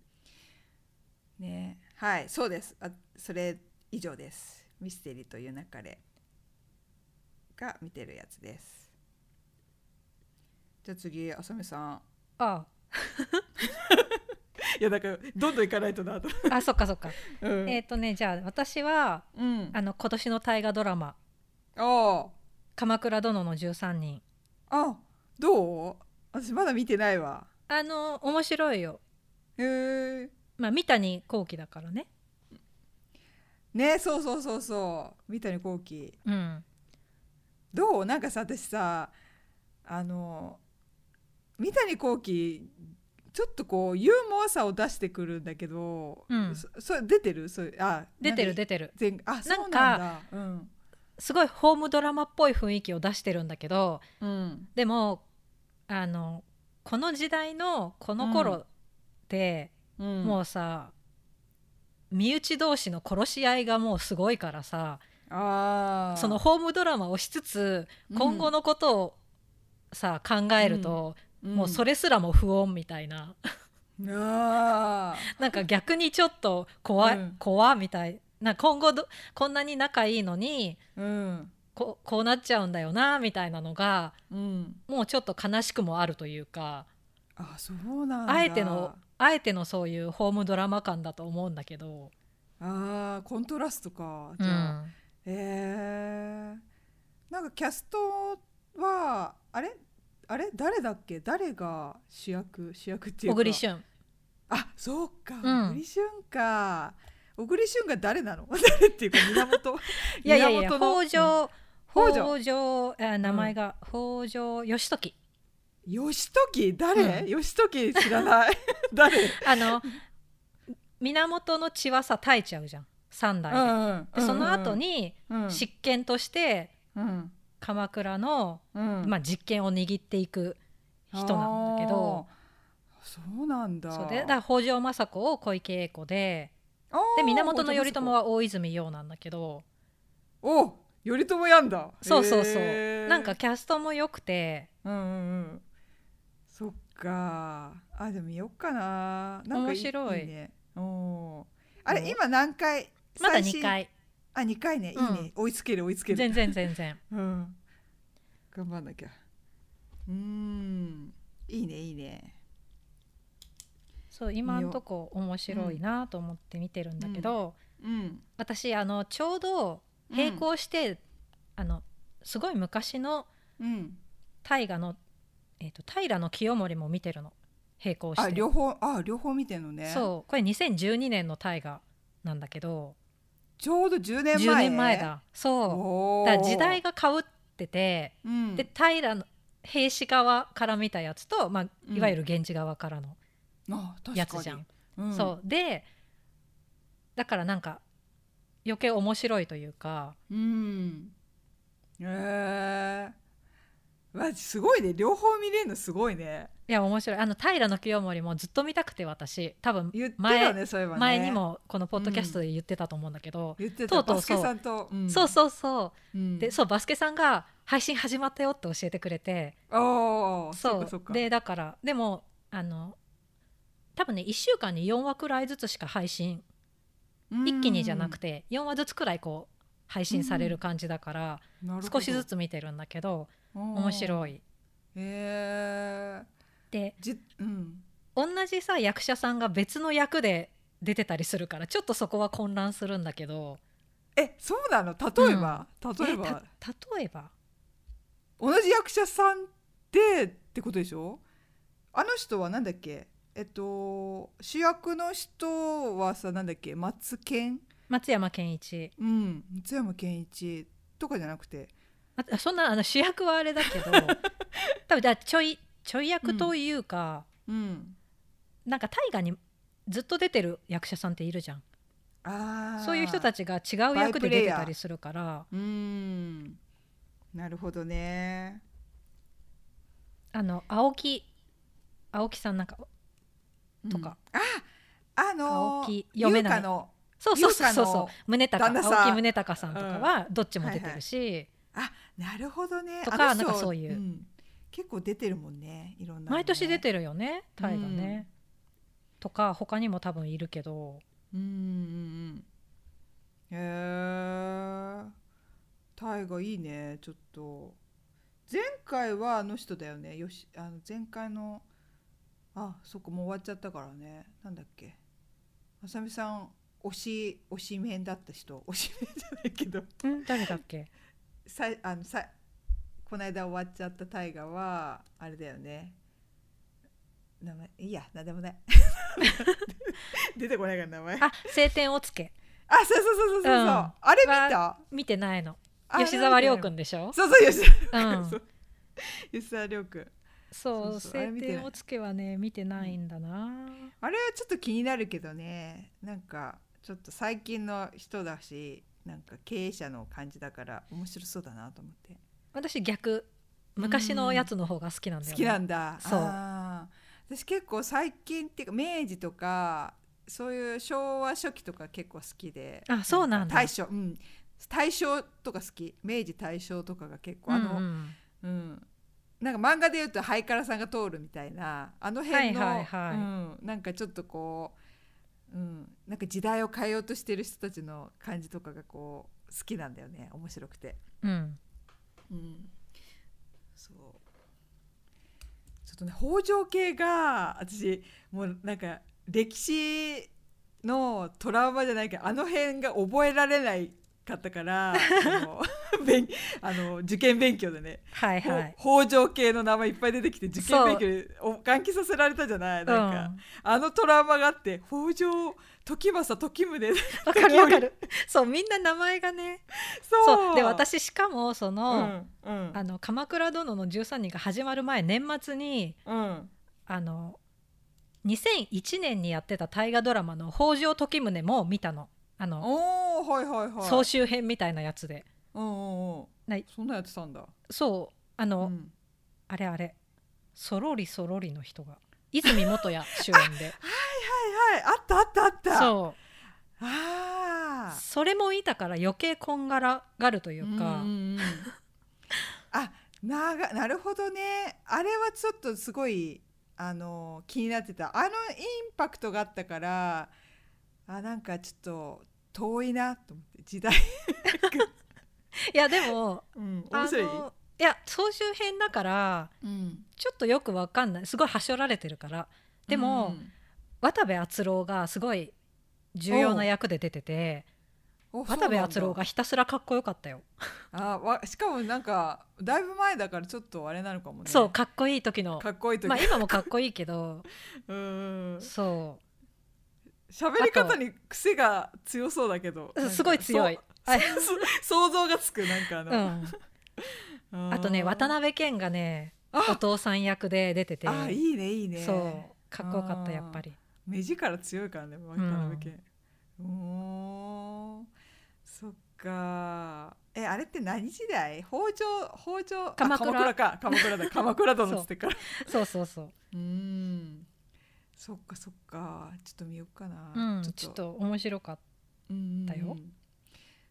ね。はいそうです。あそれ以上ですミステリーという流れが見てるやつです。じゃあ次浅見さん。あ いやだからどんどん行かないとなと、ああそっかそっか。うん。えっ、とねじゃあ私はうん、あの今年の大河ドラマ。あ「鎌倉殿の13人。あどう？私まだ見てないわ」あの面白いよ。へえまあ三谷幸喜だからねねそうそうそうそう。三谷幸喜。うん。どう？なんかさ私さあの三谷幸喜ちょっとこうユーモアさを出してくるんだけど、うん。そそれ出てる？それあ出てる出てる。全あそうなんなんだ。うん。すごいホームドラマっぽい雰囲気を出してるんだけどうん。でもあのこの時代のこの頃って、うん。もうさ身内同士の殺し合いがもうすごいからさあー。そのホームドラマをしつつ今後のことをさ考えると、もうそれれすらも不穏みたいな。あなんか逆にちょっと怖い、うん。怖みたい。な今後どこんなに仲いいのにーうん。ここうなっちゃうんだよなみたいなのがうん。もうちょっと悲しくもあるというかあそうなんだ。あえてのあえてのそういうホームドラマ感だと思うんだけど、あーコントラストか。うじゃあ、ん、えー、なんかキャストはあれ？あれ？誰だっけ？誰が主役？主役っていうか。小栗旬。あそうか。うん。小栗旬か。小栗旬が誰なの？誰っていうか源？いやいやいや北条北条。北条あ名前が、北条義時義時誰、うん。義時知らない？誰？あの源の血はさ絶えちゃうじゃん。三代で,、うんでその後にうん執権としてうん。鎌倉の、うん。まあ、実権を握っていく人なんだけど。そうなんだ。そうでだから北条政子を小池栄子で。で源頼朝はは大泉洋なんだけど。お頼朝やんだ。そうそうそう、なんかキャストも良くて。うんうんうんか。あでも見よっかな。なんか面白い。いねおー。あれうん今何回？まだ最新？2回。あ二回ね。いいうんね。追いつける追いつける。全然全然。うん。頑張んなきゃ。うーん。いいねいいね。そう今んとこ面白いなと思って見てるんだけど、う。ん。私あのちょうど並行して、あのすごい昔のうん。大河の、えー、と平清盛も見てるの。並行して。あ両方あ両方見てんのね。そう。これ2012年の大河なんだけど。ちょうど10年前。10年前だ。そう。だ時代がかぶってて、うん。で平の兵士側から見たやつと、まあ、うん。いわゆる源氏側からのやつじゃん。うん。そう。でだからなんか余計面白いというか。うん。えー、わすごいね。両方見れるのすごいね。いや面白い。あの平清盛もずっと見たくて私。多分言って前たねね。前にもこのポッドキャストで言ってたと思うんだけど、言ってとうとう。たバスケさんと、うん。そうそうそう。うん、でそうバスケさんが配信始まったよって教えてくれて。ああそうでだからでもあの多分ね1週間に4話くらいずつしか配信一気にじゃなくて4話ずつくらいこう配信される感じだから少しずつつ見てるんだけど面面白い。えでじうん。同じさ役者さんが別の役で出てたりするからちょっとそこは混乱するんだけど。えそうなの？例えば、例えば？えた例えば？同じ役者さんでってことでしょ？あの人はなんだっけ？えっと主役の人はさなんだっけ？松健？松山ケンイチ。うん。松山ケンイチとかじゃなくてあそんなあの主役はあれだけど 多分じゃあちょいちょい役というか、うん。なんか大河にずっと出てる役者さんっているじゃん。ああそういう人たちが違う役で出てたりするから。うーん。なるほどね。あの青木青木さんなんかとか、うん。ああのー青木読めない。そうそうそうそう。宗隆青木宗隆さんとかはどっちも出てるし、なるほどね。とかなんかそういう。ん。結構出てるもんね。いろんなのね、毎年出てるよね大河ね、とか他にも多分いるけど。うんうんうんへえタイがいいねちょっと。前回はあの人だよね。よしあの前回の。あそっかもう終わっちゃったからね。なんだっけ。あさみさん推し推しメンだった人。推しメンじゃないけど。ん？誰だっけ？さいあのさこの間終わっちゃった大河はあれだよね。名前いいや何でもない。出てこないから名前。ああ晴天をつけ。そうそうそうそうそう、う。ん。あれ見た？見てないの。あ吉沢亮君んでしょ？そうそう吉沢うん。そう。吉沢亮君。そう晴天をつけはね見てないんだな。あれはちょっと気になるけどね。なんかちょっと最近の人だしなんか経営者の感じだから面白そうだなと思って。私逆昔のやつの方が好きなんだよ、ね、好きなんだ。そう。私結構最近っていうか明治とかそういう昭和初期とか結構好きで。あそうなんだ。大正うん。大正とか好き。明治大正とかが結構あの、うんうん。うん、なんか漫画で言うとハイカラさんが通るみたいなあの辺の、はいはいはい。うん、なんかちょっとこう、うん、なんか時代を変えようとしてる人たちの感じとかがこう好きなんだよね。面白くて。うん。うん、そう。ちょっとね北条系が私もうなんか歴史のトラウマじゃないけどあの辺が覚えられないかったからあの 勉あの受験勉強でね、はいはい。ほ北条系の名前いっぱい出てきて受験勉強でお換気させられたじゃない？なんか、あのトラウマがあって北条時政時宗わかるわかる。そうみんな名前がね。そう。で私しかもそうんの,、うん。あの「鎌倉殿の13人」が始まる前年末にうん。あの2001年にやってた大河ドラマの「北条時宗」も見たのあのおーはいはいはい総集編みたいなやつでうんうんうんないそんなやってたんだ。そうあの、うんあれあれそろりそろりの人が泉元也主演で はいはいあったあったあった。う。そうああ。それもいたから余計こんがらがるというか、うんうんうんあながなるほどね。あれはちょっとすごいあの気になってた。あのインパクトがあったからあなんかちょっと遠いなと思って時代。いやでもうんあ面白い？のいや総集編だからうんちょっとよくわかんないすごいはしょられてるからでも、うん渡部篤郎がすごい重要な役で出ててお渡部篤郎がひたすらかっこよかったよ、あわしかもなんかだいぶ前だからちょっとあれなのかもね。そうかっこいい時のかっこいい時。まあ今もかっこいいけどうん。そ喋り方に癖が強そうだけどすごい強い。想像がつくなんかあう、の、ん、あとね渡辺謙がねあお父さん役で出てて。あいいねいいね。そうかっこよかったやっぱり。目力強いからね渡辺謙。おー。そっか。えあれって何時代？北条北条あ鎌倉？鎌倉か。鎌倉だ。鎌倉殿っつってから。そう。そうそうう。んそっかそっか。ちょっと見ようかな、うんちょっと。面白かっだよ。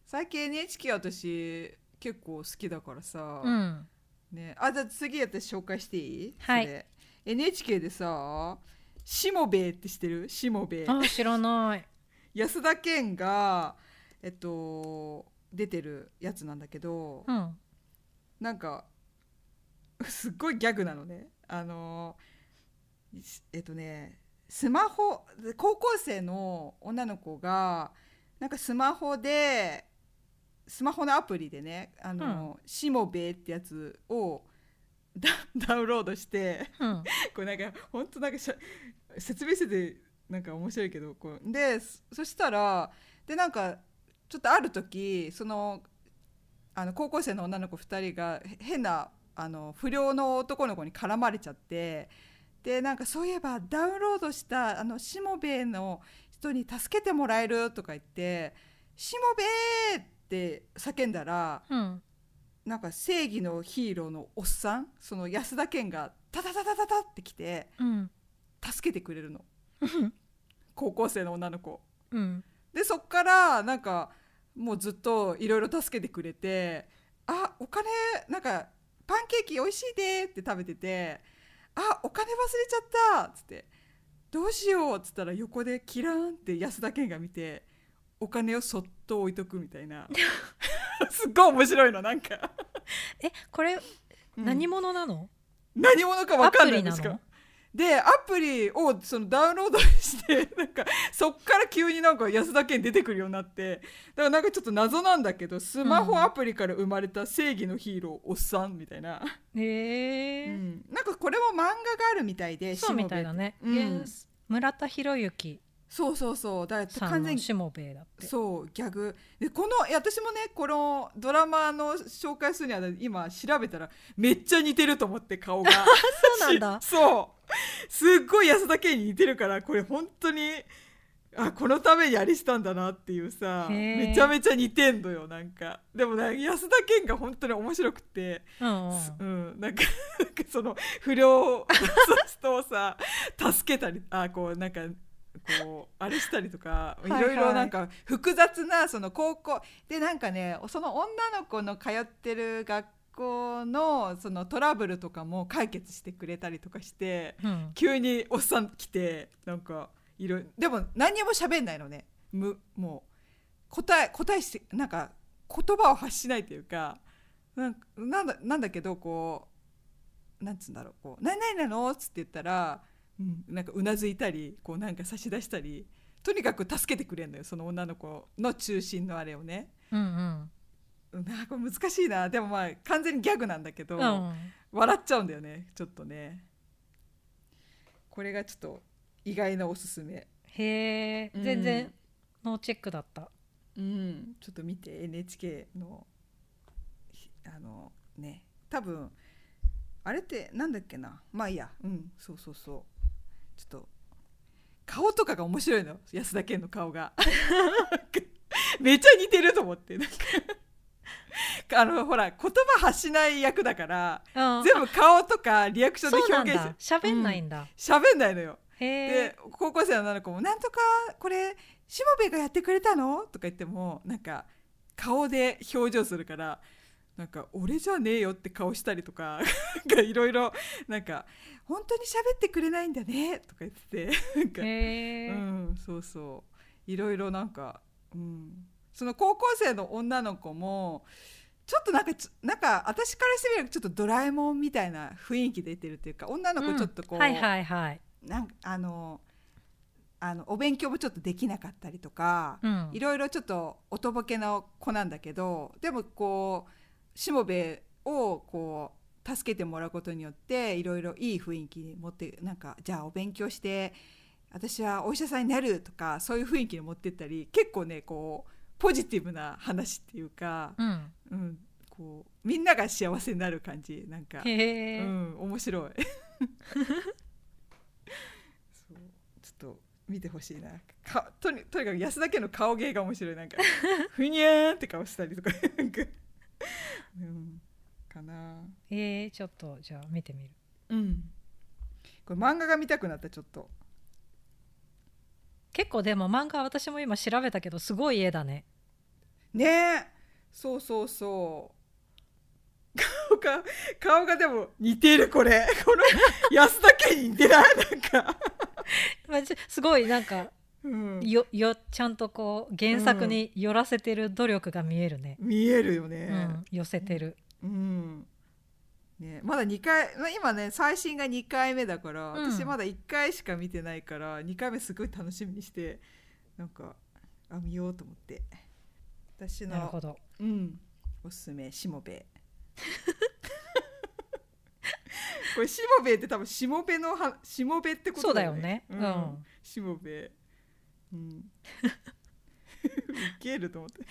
最近 NHK 私結構好きだからさ、たうん。ね、あじゃあ次私紹介していい？はい。NHK でさしもべえって知ってる？しもべえあ知らない。安田顕がえっと出てるやつなんだけど、うん。なんかすっごいギャグなのね。あのえっとねスマホ高校生の女の子がなんかスマホでスマホのアプリでね「あのしもべえ」ってやつを ダダウンロードしてうん。これなんか本当なんか説明しててなんか面白いけどこう。でそそしたらでなんかちょっとある時そのあの高校生の女の子2人がへ変なあの不良の男の子に絡まれちゃってでなんかそういえばダウンロードしたあのしもべえの人に助けてもらえるとか言って「しもべえ!」って叫んだらうん。なんか正義のヒーローのおっさんその安田顕がタタタタタタって来てうん。助けてくれるの。高校生の女の子。うん。でそっからなんかもうずっといろいろ助けてくれて「あお金なんかパンケーキ美味しいで」って食べてて「あお金忘れちゃった」っつって「どうしよう」っつったら横でキラーンって安田顕が見てお金をそっと置いとくみたいな。すっごい面白いのなんか、えこれうん。何者なの、何者か分かんないんですかでアプリをそのダウンロードして なんかそっから急になんか安田顕出てくるようになって。だからなんかちょっと謎なんだけどスマホアプリから生まれた正義のヒーローおっさんみたいな、へえ、うん。なんかこれも漫画があるみたいでそうみたいだね、うん。原村田博之そうそうそう。だから完全にそうギャグ。でこの私もねこのドラマの紹介するには今調べたらめっちゃ似てると思って顔が。そうなんだ。し そう。すっごい安田顕に似てるからこれ本当にあこのためにあれしたんだなっていうさめちゃめちゃ似てんのよなんか。でもね安田顕が本当に面白くて、うんうんうん、なんかその不良人をさ助けたりあこうなんかこうあれしたりとかいろいろなんか複雑なその高校でなんかねその女の子の通ってる学校のそのトラブルとかも解決してくれたりとかしてうん。急におっさん来てなんかいろいろでも何にも喋んないのね。むもう答え答えしてなんか言葉を発しないというかなんかなんだなんだけどこうなんつうんだろうこう「何々なの?」っつって言ったら、うん、なんかうなずいたりこうなんか差し出したりとにかく助けてくれるのよその女の子の中心のあれをね。うんうん。うんなんか難しいな。でもまあ完全にギャグなんだけど、うん笑っちゃうんだよねちょっとね。これがちょっと意外なおすすめ。へえ。うん。全然ノーチェックだった。うん。ちょっと見て NHK のひあのね。多分あれってなんだっけな。まあいいや。うん。そうそうそうちょっと顔とかが面白いの？安田顕の顔が。めっちゃ似てると思って。なんかあのほら言葉発しない役だからうん。全部顔とかリアクションで表現だして喋んないんだ。喋んないのよ。へえで高校生の女の子も「なんとかこれしもべがやってくれたの?」とか言ってもなんか顔で表情するからなんか「俺じゃねえよ」って顔したりとか なんかいろいろなんか「本当に喋ってくれないんだね」とか言っててなんか、へえうん、そうそう。いろいろなんか、うん、その高校生の女の子もちょっとなんかつなんか私からしてみるとちょっとドラえもんみたいな雰囲気出てるっていうか女の子ちょっとこう、うんはいはいはい。なんかあのあのお勉強もちょっとできなかったりとか、うん。いろいろちょっとおとぼけの子なんだけどでもこうしもべをこう助けてもらうことによっていろいろいい雰囲気に持ってなんかじゃあお勉強して私はお医者さんになるとかそういう雰囲気に持ってったり結構ねこうポジティブな話っていうか、うん。うん、こうみんなが幸せになる感じなんか。うん、面白い。そう。ちょっと見てほしいな。かとにとにかく安田家の顔芸が面白い。なんかふにゃーんって顔したりとかなんか。うんかな。えー、ちょっとじゃあ見てみる。うん。これ漫画が見たくなったちょっと。結構でも漫画私も今調べたけどすごい絵だね。ね。えそうそうそう。顔が顔がでも似てるこれ。この 安田家に似てない？なんか、すごいなんかうん、よよちゃんとこう原作に寄らせてる努力が見えるね、見えるよね、うん、寄せてる、うん。ね、まだ2回、まあ、今ね最新が2回目だから、うん。私まだ1回しか見てないから2回目すごい楽しみにしてなんかあ見ようと思って。私のなるほど。うん、おすすめしもべ。これしもべって多分しもべのはしもべってことそうだよね。ううんん、しもべ。うん。ウケると思って。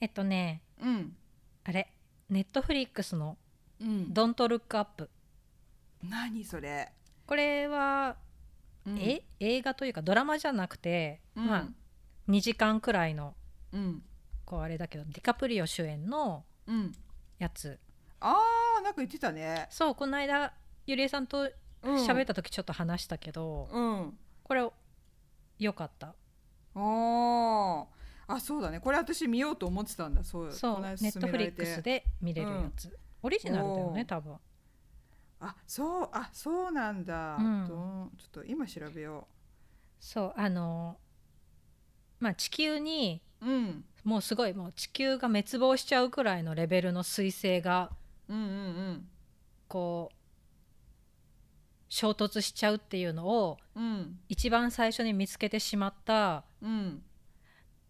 えっとねうん。あれネットフリックスのうん「ドントルックアップ何それ、これは、うん。え？映画というかドラマじゃなくて、うん。まあ2時間くらいのうん。こうあれだけどディカプリオ主演のうん。やつ。あーなんか言ってたね。そうこの間ゆりえさんとうん。喋った時ちょっと話したけど、うん。これよかった。あーあそうだね。これ私見ようと思ってたんだ。そうそうネットフリックスで見れるやつ、オリジナルだよね多分。あそうあそうなんだ、うん。ちょっと今調べよそうあのまあ地球にううん。もうすごいもう地球が滅亡しちゃうくらいのレベルの彗星がうんうんうん。こう衝突しちゃうっていうのをうん。一番最初に見つけてしまったうん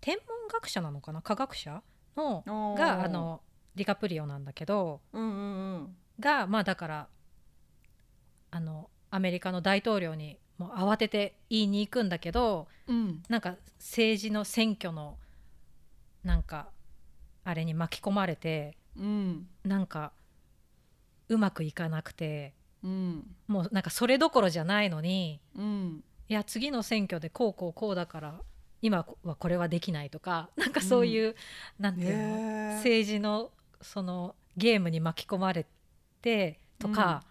天文学者なのかな？科学者のがあのディカプリオなんだけどうんうんうん。がまあだからあのアメリカの大統領にもう慌てて言いに行くんだけどうん。なんか政治の選挙のなんかあれに巻き込まれてうん。なんかうまくいかなくてうん。もうなんかそれどころじゃないのにうん。いや次の選挙でこうこうこうだから今はこれはできないとかなんかそういう、うん、なんていうの、政治のそのゲームに巻き込まれてとか、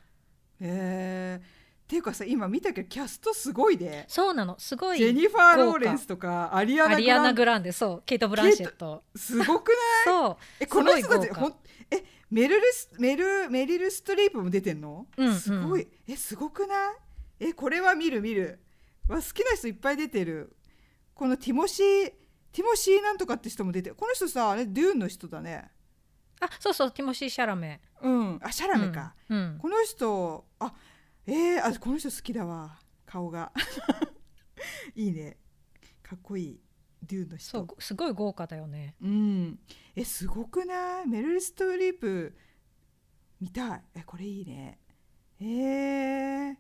へえっていうかさ今見たけどキャストすごいでそうなの。すごいジェニファー・ローレンスとかアリアナ・グラングランデ。そう。ケイト・ブランシェット。すごくない？そう。えこの人たちほんえメルルスメルメリル・ストリープも出てんの、うんうん。すごい。えすごくない？えこれは見る見る。わ好きな人いっぱい出てるこのティモシーティモシーなんとかって人も出てるこの人さあれデューンの人だね。あそうそうティモシー・シャラメ。うん。あシャラメか、うんうん。この人あえー、あこの人好きだわ顔が。いいね。かっこいいデューンの人。そうすごい豪華だよね。うん、えすごくない？メルル・ストリープ見たい。えこれいいね。えー、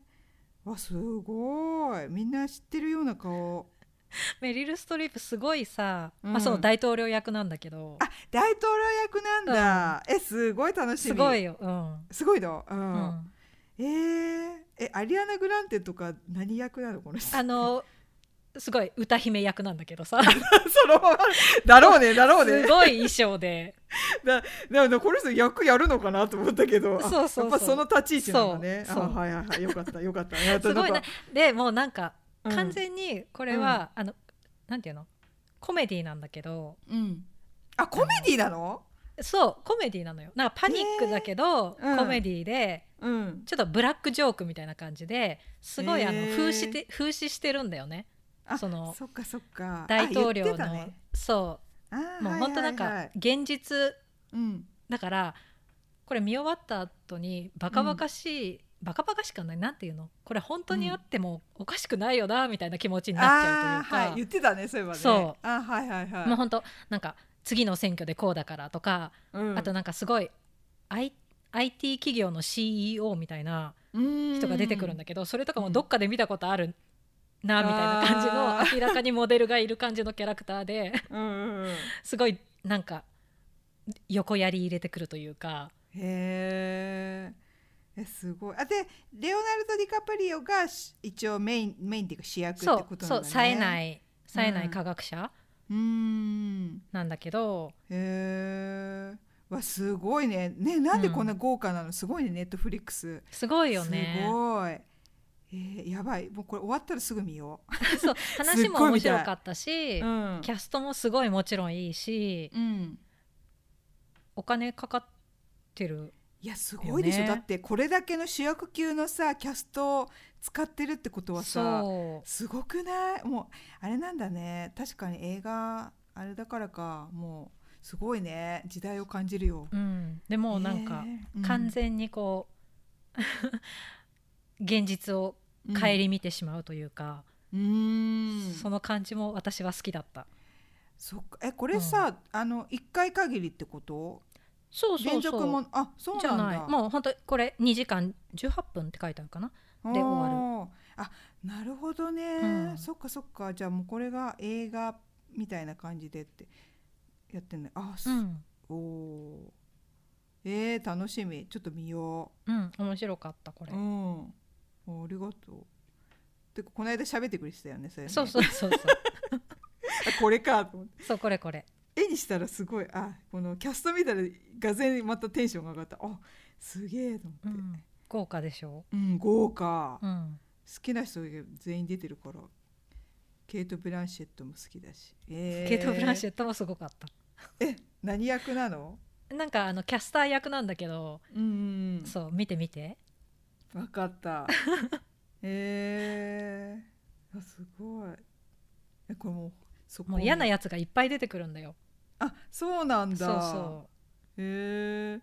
わすごい。みんな知ってるような顔 メリル・ストリープすごいさ、うん。まあ、そう大統領役なんだけど。あ大統領役なんだ、えすごい楽しみ。すごいよ、うん。すごいの？う、うん。ん、えー、えアリアナ・グランテとか何役なのこの人？あのすごい歌姫役なんだけどさ。そのだろうねだろうね。すごい衣装で。だだからこの人役やるのかなと思ったけど。あそうそうそう。やっぱその立ち位置なんだね。そう。そう。あはいはいはい。よかったよかった。すごいでもうなんかうん完全にこれは、あのなんていうの？コメディなんだけど。うん、あコメディなの？そうコメディなのよ。なんかパニックだけど、へーうん。コメディでうん。ちょっとブラックジョークみたいな感じですごいあのへー風刺て風刺してるんだよね。あそのそっかそっか。大統領の、たね。そう。あーもう本当なんかはい。はいはい現実うん。だからこれ見終わった後にバカバカしい、バカバカしかないなんていうの？これ本当にあってもおかしくないよなみたいな気持ちになっちゃうというか、はい言ってたねそういえばね。そう。あはいはいはい。もう本当なんか次の選挙でこうだからとか、うん。あとなんかすごい、I、IT 企業の CEO みたいな人が出てくるんだけど、それとかもどっかで見たことあるなみたいな感じの明らかにモデルがいる感じのキャラクターでうんすごいなんか横やり入れてくるというか。へーえすごい。あでレオナルド・ディカプリオがし一応メインメインっていうか主役ってことなんだね。そう冴えない。冴えなうん。い科学者。うーん。なんだけど、へえわすごいね。ねなんでこんな豪華なの、すごいねネットフリックス。すごいよね。すごい。えー、やばい。もうこれ終わったらすぐ見よ そう 話も面白かったし、う、うん。キャストもすごいもちろんいいしうん、お金かかってるいやすごいでしょ、よね。だってこれだけの主役級のさキャストを使ってるってことはさすごくない？もうあれなんだね。確かに映画あれだからかもうすごいね。時代を感じるよ。うん、でもうなんか完全にこう、現実を顧みてしまうというか、うーん。その感じも私は好きだった。そっか。えこれさ、あの一回限りってこと？そうそう連続そうもあそうじゃなんだ。ない。もう本当これ2時間18分って書いてあるかな。で終わる。あなるほどね、うん。そっかそっか。じゃあもうこれが映画みたいな感じでってやってんねあ、すうん。おおー。えー、楽しみ。ちょっと見よう。ん面白かったこれ、ううん。おありがとう。てかこの間喋ってくれてたよねそれね。そうそうそうそう。あこれかと思って。そうこれこれ絵にしたらすごいあこのキャスト見たらがぜんまたテンションが上がった。あすげえと思って、うん。豪華でしょ？うん、豪華、好うん。きな人が全員出てるからケイト・ブランシェットも好きだし、えー。ケイト・ブランシェットもすごかった。え何役なの？なんかあのキャスター役なんだけど、うんそう見て見て。分かった。えー、あすごい。えこれもうそこもう嫌なやつがいっぱい出てくるんだよあそうなんだ。そうそへえ。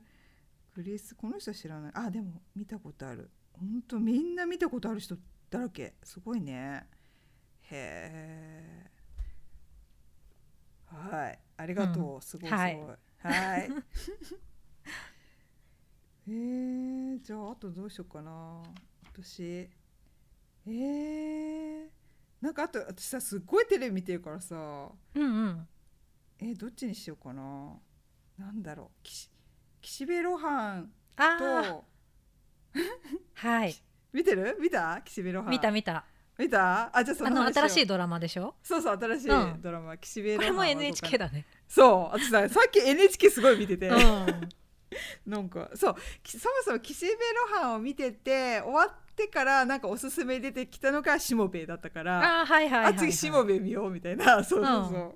クリスこの人知らない。あでも見たことある。ほんとみんな見たことある人だらけ。すごいね。へえ。はい。ありがとう、うん。すごいすごい。はい。はい。え。ー、じゃああとどうしようかな。私。え。ー、なんかあと私さすっごいテレビ見てるからさ。ううんうんえーどっちにしようかな？なんだろう。岸岸辺露伴ああと はい。見てる？見た？岸辺露伴。見た見た。見た？あじゃあそあの新しいドラマでしょ？そうそう新しいうん。ドラマ、岸辺露伴これもは NHK だね。そう私ささっき NHK すごい見てて、うん。なんかそう。きそもそも岸辺露伴を見てて終わってからなんかおすすめ出てきたのがしもべえだったからあーはいはいはい、はい、あ次しもべえ見ようみたいな。そうそうそう、うん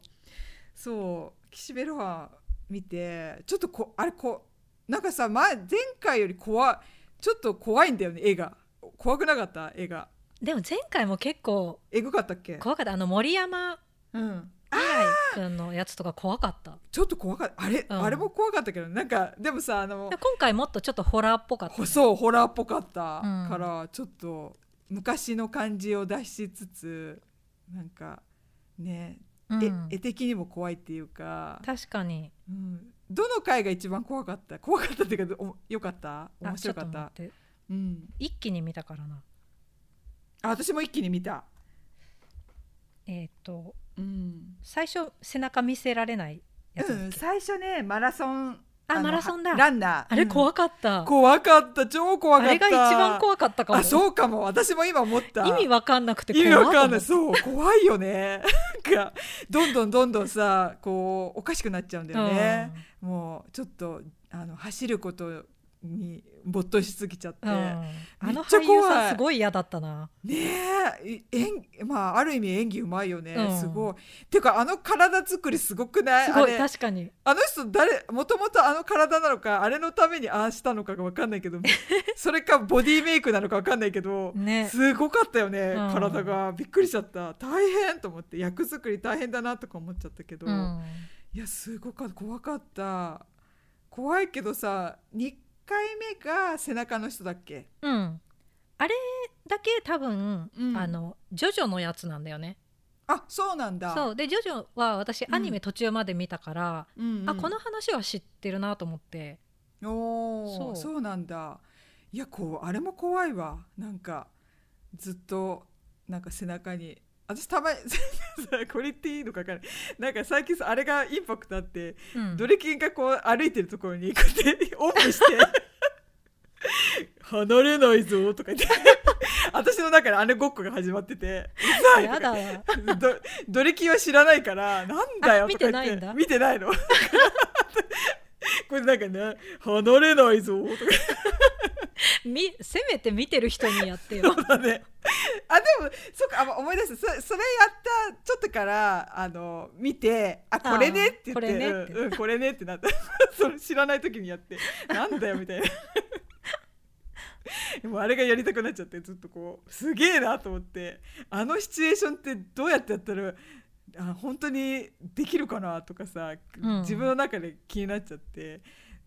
そう岸辺露伴見てちょっとこあれこなんかさ前前回より怖いちょっと怖いんだよね絵が怖くなかった絵がでも前回も結構えぐかったっけ？怖かった。あの森山うん。未来くんのやつとか怖かった。ちょっと怖かった。あれ、うん。あれも怖かったけどなんかでもさあの今回もっとちょっとホラーっぽかったね、そうホラーっぽかったうん。からちょっと昔の感じを出しつつなんかね、うん。え絵的にも怖いっていうか、確かに。うん、どの回が一番怖かった？怖かったっていうかおよかった？あ面白かった？うん、一気に見たからな。あ私も一気に見た、えっ、とうん。最初背中見せられないやつうん、最初ねマラソンのあマラソンだ。はランナー。あれうん。怖かった、怖かった。超怖かった。あれが一番怖かったかも。あそうかも。私も今思った。意味わかんなくて意味わかんない。いそう怖いよね。なんかどんどんどんどんさこうおかしくなっちゃうんだよね、もうちょっとあの走ることに没頭しすぎちゃって、うん、めあの俳優さんすごい嫌だったな。ねえい演まあある意味演技うまいよね、うん。すごい。ていうかあの体作りすごくない？すごい確かに。あの人誰もともとあの体なのかあれのためにああしたのかが分かんないけど それかボディメイクなのか分かんないけど、ね。すごかったよね、うん。体が。びっくりしちゃった。大変と思って役作り大変だなとか思っちゃったけど、うん。いやすごかった。怖かった。怖いけどさ2回目が背中の人だっけ？うん。あれだけ多分、うん。あのジョジョのやつなんだよね。あそうなんだ。そう。でジョジョは私うん。アニメ途中まで見たから、うんうん。あこの話は知ってるなと思って。おーそう。そうなんだ。いやこうあれも怖いわ。なんかずっとなんか背中に私たまにさこれ言っていいのか分からない。なんか最近さあれがインパクトあって、うん。ドレキンがこう歩いてるところにこうやってオンプして「離れないぞ」とか言って。私の中であれごっこが始まってて「うざい」やだどドレキンは知らないからなんだよあとか言って。見てないんだ。見てないの。これなんかね「離れないぞ」とか みせめて見てる人にやってよ。だね。あでもそっかあ思い出したそそれやったちょっとからあの見てあこれね？って言ってこれねって。うんうんこれねってなった。それ知らない時にやって。なんだよみたいな。でもあれがやりたくなっちゃってずっとこう。すげえなと思って。あのシチュエーションってどうやってやったらあ本当にできるかなとかさ、うん。自分の中で気になっちゃって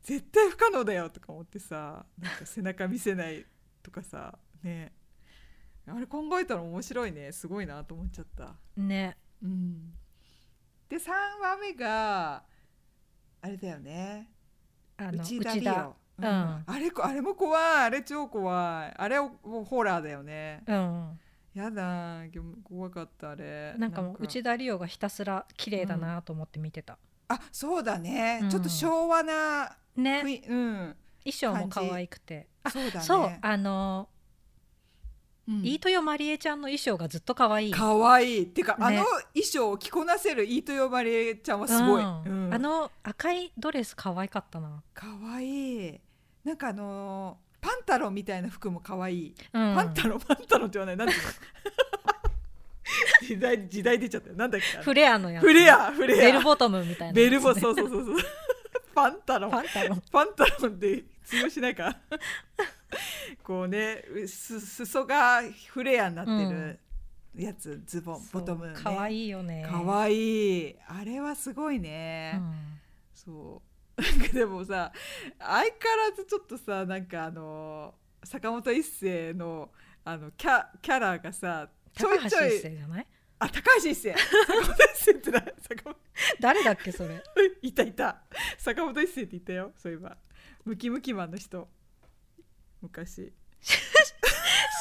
絶対不可能だよとか思ってさなんか背中見せないとかさね。あれ考えたら面白いね。すごいなと思っちゃった。ね。うん、で3話目があれだよね。内田理央、うん。あれこあれも怖い。あれ超怖い。あれもうホラーだよね。うんやだ怖かったあれ。なんかもう内田理央がひたすら綺麗だなと思って見てた、あそうだね、うん。ちょっと昭和なね。うん。衣装も可愛くて。あそうだね。そうあの、うん。飯豊まりえちゃんの衣装がずっと可愛い。かわい。いっていうか、あねの衣装を着こなせる飯豊まりえちゃんはすごい、うん。うん。あの赤いドレス可愛かったな、かわい。いなんかあのーパンタロンみたいな服もかわい。パンタロンパンタロンって言わない。なんて時代時代出ちゃったよ。なんだっけ？フレアのやつ。フレアフレア。ベルボトムみたいなベルボそうそうそうそうパンタロン。パンタロン。パンタロンで通用しないか。こうねす裾がフレアになってるやつ、ズボンボトムね。可愛いよね。かわいい。あれはすごいね、うん。そう。なんか でもさ相変わらずちょっとさなんかあの坂本一生のあのキャキャラがさちょいちょい一生じゃない？あ高橋一生。坂本一生ってな坂本。誰だっけそれ？いたいた。坂本一生って言ったよ。そういえば。ムキムキマンの人。昔。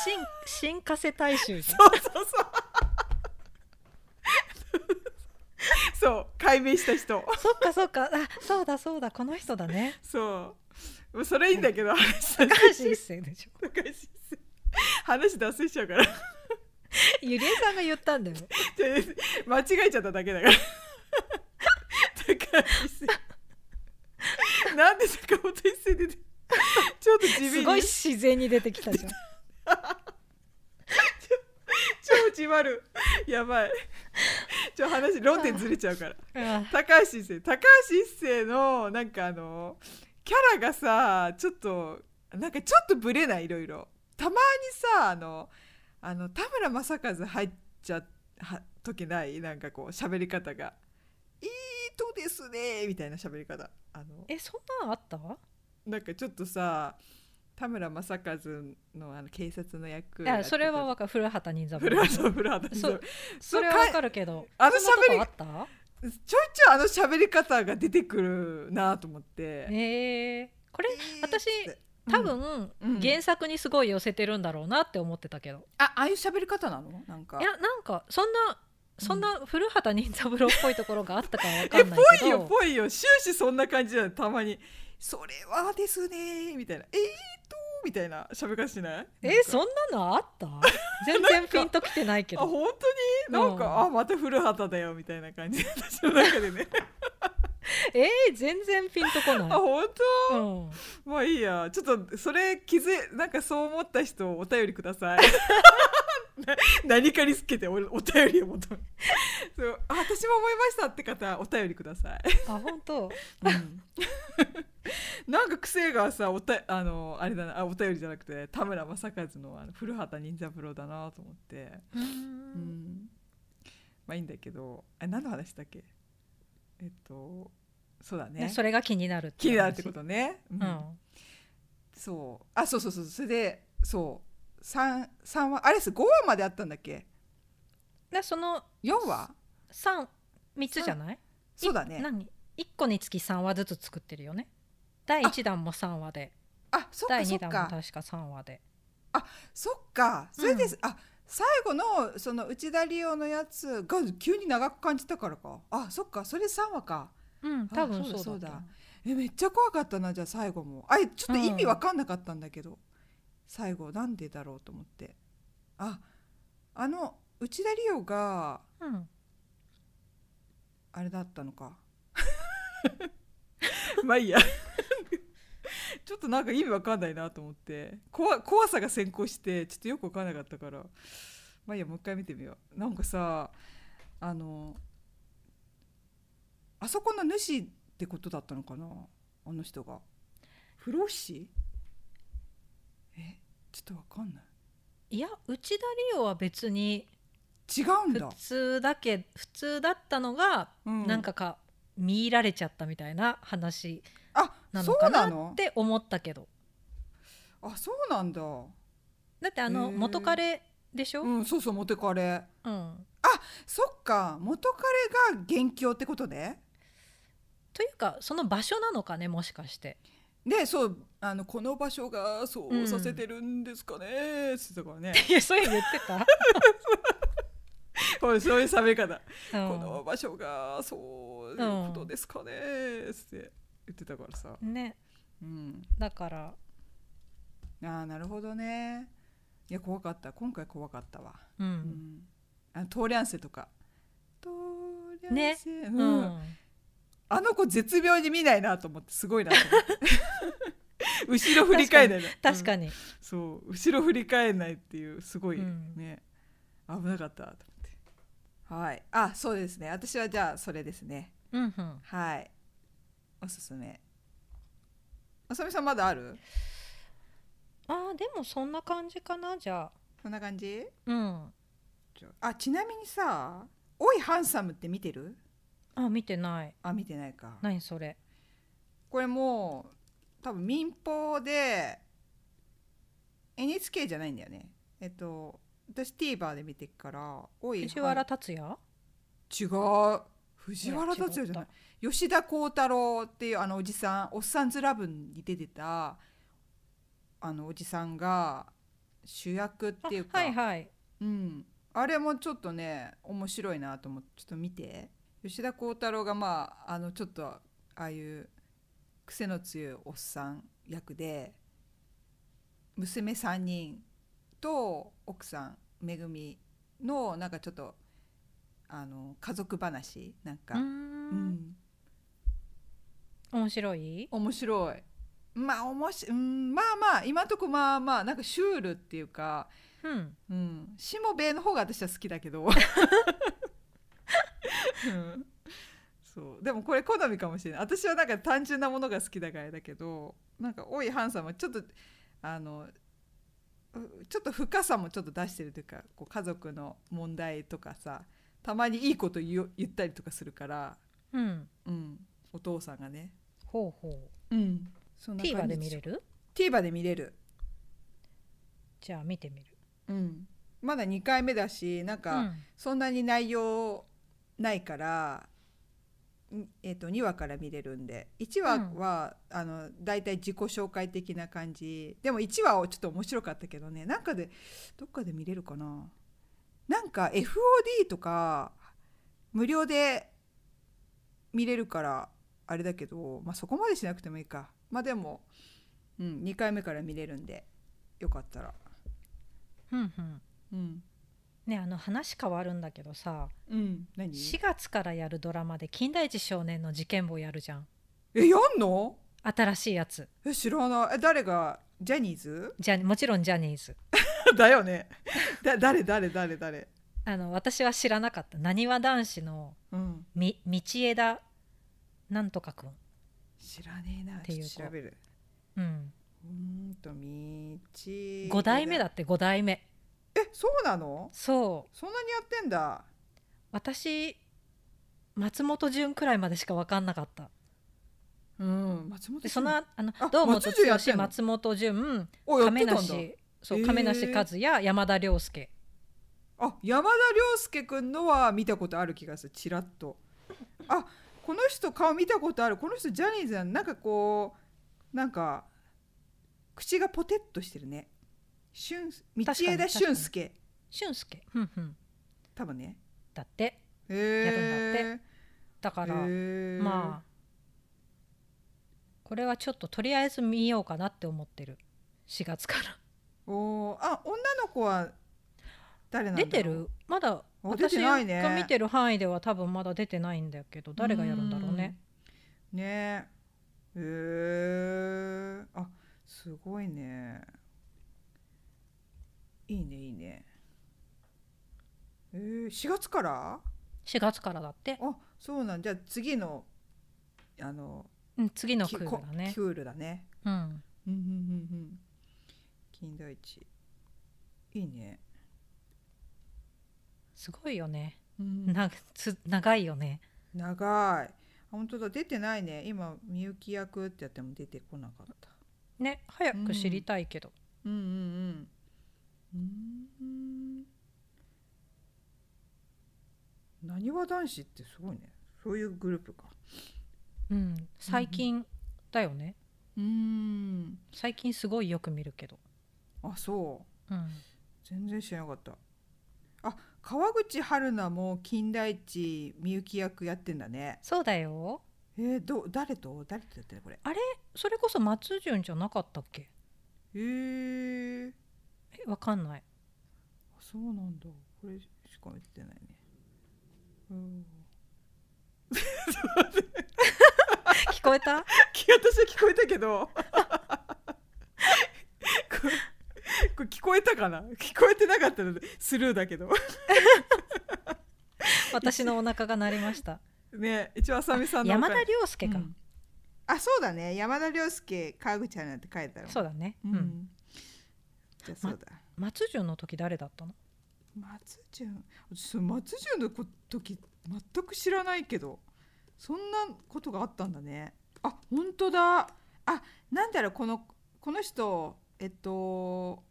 新新加瀬大衆そうそうそう。そう。解明した人。そっかそっか。あそうだそうだ。この人だね。そう。それいいんだけど話高橋一生でしょ。高橋一生。話脱線しちゃうから ゆりえさんが言ったんだよ間違えちゃっただけだから。高橋。なんで坂本一生出てちょっと地味に。すごい自然に出てきたじゃん。超じわる。やばい。ちょ話論点ずれちゃうから。あ。高橋一生。高橋一生のなんかあのキャラがさちょっとなんかちょっとブレないいろいろ。たまにさあのあの田村正和入っちゃは時ないなんかこう喋り方が「いいとですね」みたいな喋り方。あのえそんなんあった？なんかちょっとさ田村正和のあの警察の役いやそれはわわかる古畑任三古郎畑古畑そそうそれはわかるけどあの喋りあちょいちょいあの喋り方が出てくるなと思って。え。ー、これえー私多分、うん。原作にすごい寄せてるんだろうなって思ってたけど、あああいう喋り方なの？なんか。いやなんかそんなそんな古畑任三郎っぽいところがあったかはわかえんないけ ぽいよどぽいよ。終始そんな感じなのたまに「それはですね」みたいな「えーと」みたいな喋り方しない？えそんんなのあった？全然ピンときてないけど。あ本当に？なんか、うん。あまた古畑だよみたいな感じ私の中でね えー、全然ピンとこあない、本当？うん、まあいいや。ちょっとそれ気づいなんかそう思った人お便りください。な 何かにつけておお便りを求め。そうあ私も思いましたって方お便りください。あ本当？なんか癖がさおたあのあれだなあお便りじゃなくて田村正和のあの古畑任三郎だなと思って、うん、まあいいんだけどあ何の話だっけ？えっとそうだね。ねそれが気になる気になるってことね、ううん。ん、そう。あそうそうそう。それでそう。三三話あれです5話まであったんだっけ？でその4話？三三つじゃない？そうだね。い何？一個につき三話ずつ作ってるよね。第一弾も三話で。あそっ第かそっか。二弾も確か三話で。そっか。それです、あ最後のその内田理央のやつが急に長く感じたからか。あそっか。それ3話かうん多分そうだそうだえめっちゃ怖かったなじゃあ最後も。あれちょっと意味わかんなかったんだけど、最後なんでだろうと思って。ああの内田理央がううん。あれだったのか。まあいいや。ちょっとなんか意味わかんないなと思って。怖怖さが先行してちょっとよくわかんなかったから。まあいいやもう一回見てみよう。なんかさあのあそこの主ってことだったのかな？あの人が。不老不死？えちょっとわかんない。いや内田理央は別に違うんだ。普、通だけ普通だったのが、うん。なんかか見入られちゃったみたいな話なのかなって思ったけど。あそうなんだ。だってあの元彼でしょ、うんうんそうそうモテカレそっか。元彼が元凶ってことねというかその場所なのかねもしかして。でそうあのこの場所がそうんうさせてるんですかねって言ってたからね、いやそういうの言ってた、これそういう喋り方、うん。この場所がそういうことですかねって言ってたからさ、ね。うん、だから。ああなるほどね。いや怖かった。今回怖かったわ、ううん。ん、あのトーリャンセとか。トーリャンセ、ううんんあの子絶妙に見ないなと思ってすごいなと思って。後ろ振り返らないに、確かに、そう。後ろ振り返らないっていうすごいうん。ね、危なかったと思って。はい。あそうですね。私はじゃあそれですね。うんうん、はい。おすすめ。あさみさんまだある？あーでもそんな感じかなじゃあ。こんな感じ？うん。あちなみにさ「おいハンサム」って見てる？あ見てない。あ見てないか。何それ？これもう多分民放で NHK じゃないんだよね。えっと私 TVer で見てっから「おい藤原竜也？違う。藤原竜也じゃない。吉田鋼太郎っていうあのおじさん「おっさんずラブ」に出てたあのおじさんが主役っていうか、あはいはい。うん、あれもちょっとね面白いなと思ってちょっと見て吉田鋼太郎がまああのちょっとああいう癖の強いおっさん役で娘3人と奥さんめぐみのなんかちょっとあの家族話なんか、うん。ん、面白い？面白い。まあおもし、うん、まあまあ今んとこまあまあなんかシュールっていうか、うん。うん、しもべえの方が私は好きだけど、うん、そう。でもこれ好みかもしれない。私はなんか単純なものが好きだからだけどなんかおいハンさんはちょっとあのうちょっと深さもちょっと出してるというかこう家族の問題とかさたまにいいこと言ったりとかするから、うん。うん、お父さんがね、ほうほう。ん、そん。うな TVer で見れる？TVer で見れる、じゃあ見てみる。うん、まだ2回目だしなんうかん。そんなに内容ないから、んえー、と2話から見れるんで。1話は、あのだいたい自己紹介的な感じ。でも1話はちょっと面白かったけどね。なんかでどっかで見れるかな。なんか FOD とか無料で見れるからあれだけど、まあ、そこまでしなくてもいいか。まあでも、うん、2回目から見れるんで。よかったら。うんうん。うんねあの話変わるんだけどさうん何？4月からやるドラマで金田一少年の事件簿やるじゃん。えやんの？新しいやつ。え知らない。え誰が？ジャニーズ？じゃもちろんジャニーズ。だよね。だ誰誰誰誰？あの私は知らなかった。なにわ男子のうん。み道枝なんとかくん。知らねえな。ていう調べる。うん。うーんとみち5代目だって5代目えそうなの？そう。そんなにやってんだ？私松本潤くらいまでしか分かんなかった。うん。松本でそのあのあ堂本剛松本潤亀梨そう亀梨和也山田涼介。あ山田涼介くんのは見たことある気がする。ちらっと。あこの人顔見たことある。この人ジャニーズなんかこうなんか口がポテッとしてるね俊道枝俊介俊介うんうん多分ね。だって。やるんだだからまあこれはちょっととりあえず見ようかなって思ってる。4月から。あおー。あ女の子は誰出てる？まだ私が見てる範囲では多分まだ出てないんだけど誰がやるんだろうね。うんね。えへえあすごいねいいねいいね。えー、4月から？4月からだって、あそうなん。じゃあ次のあのうん、次のクきールだね。クールだね。うん。うんうんうんうん。金田一。いいね、すごいよね。うん。なつ長いよね。長い。本当だ。出てないね。今みゆき役ってやっても出てこなかった。ね早く知りたいけど、うんうんうんうんなにわ男子ってすごいね。そういうグループか。うん。最近だよね。うん。最近すごいよく見るけど、あそう。うん、全然知らなかった。あ川口春奈も金田一みゆき役やってんだね。そうだよ。えー、ど誰と？誰とやってるこれ？あれ？それこそ松潤じゃなかったっけ？えー、えわかんない。あそうなんだ。これしか見てないね。うん。聞こえた？私は聞こえたけど。これこれ聞こえたかな？聞こえてなかったのでスルーだけど。私のお腹が鳴りました。ね一応あさみさんの山田涼介か、うん。あそうだね。山田涼介川口春奈って書いてあるそうだね、ううんん、じゃあそうだ、松潤の時誰だったの？松潤？松潤のこ時全く知らないけどそんなことがあったんだね。あ本当だ。あなんだろうこのこの人えっと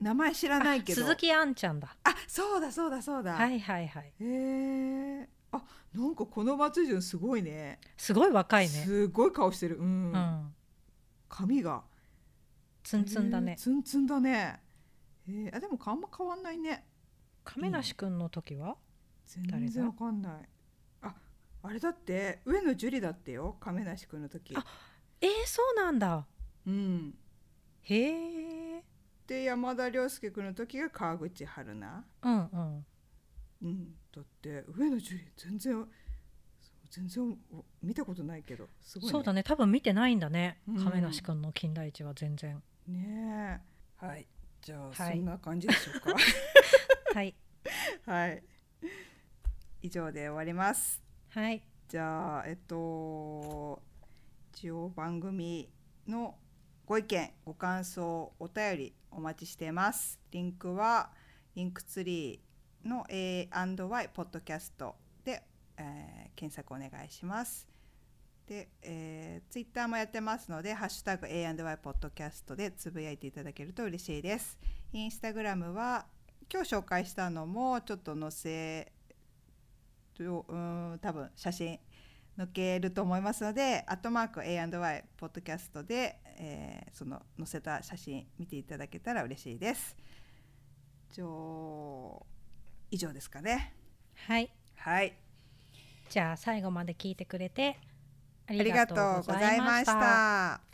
名前知らないけど。鈴木杏ちゃんだ。あそうだそうだそうだ、はいはいはい。へえあなんかこの松潤すごいね。すごい若いね。すごい顔してる。うん、うん。髪がツンツンだね。へーツンツンだね。へーあでもあんま変わんないね。亀梨くんの時は？全然わかんない。ああれだって上野樹里だってよ亀梨君の時。あえー、そうなんだ。うん。へえで山田涼介君の時が川口春奈。うんうん。うん、だって上野樹里全然全然見たことないけどすごい、ね、そうだね。多分見てないんだね、うん。亀梨君の金田一は全然ねえ。はい。じゃあ、はい。そんな感じでしょうか。はい。はい。以上で終わります。はい。じゃあえっと一応番組のご意見ご感想お便りお待ちしています。リンクはリンクツリーの A&Y ポッドキャストで、えー検索お願いしますで、えー、ツイッターもやってますので「ハッシュタグ #A&Y ポッドキャスト」でつぶやいていただけると嬉しいですインスタグラムは今日紹介したのもちょっと載せとうーん多分写真載けると思いますので、アットマーク A&Y ポッドキャストで、えーその載せた写真見ていただけたら嬉しいです。以上ですかね。はいはい、じゃあ最後まで聞いてくれてあありがとうございました。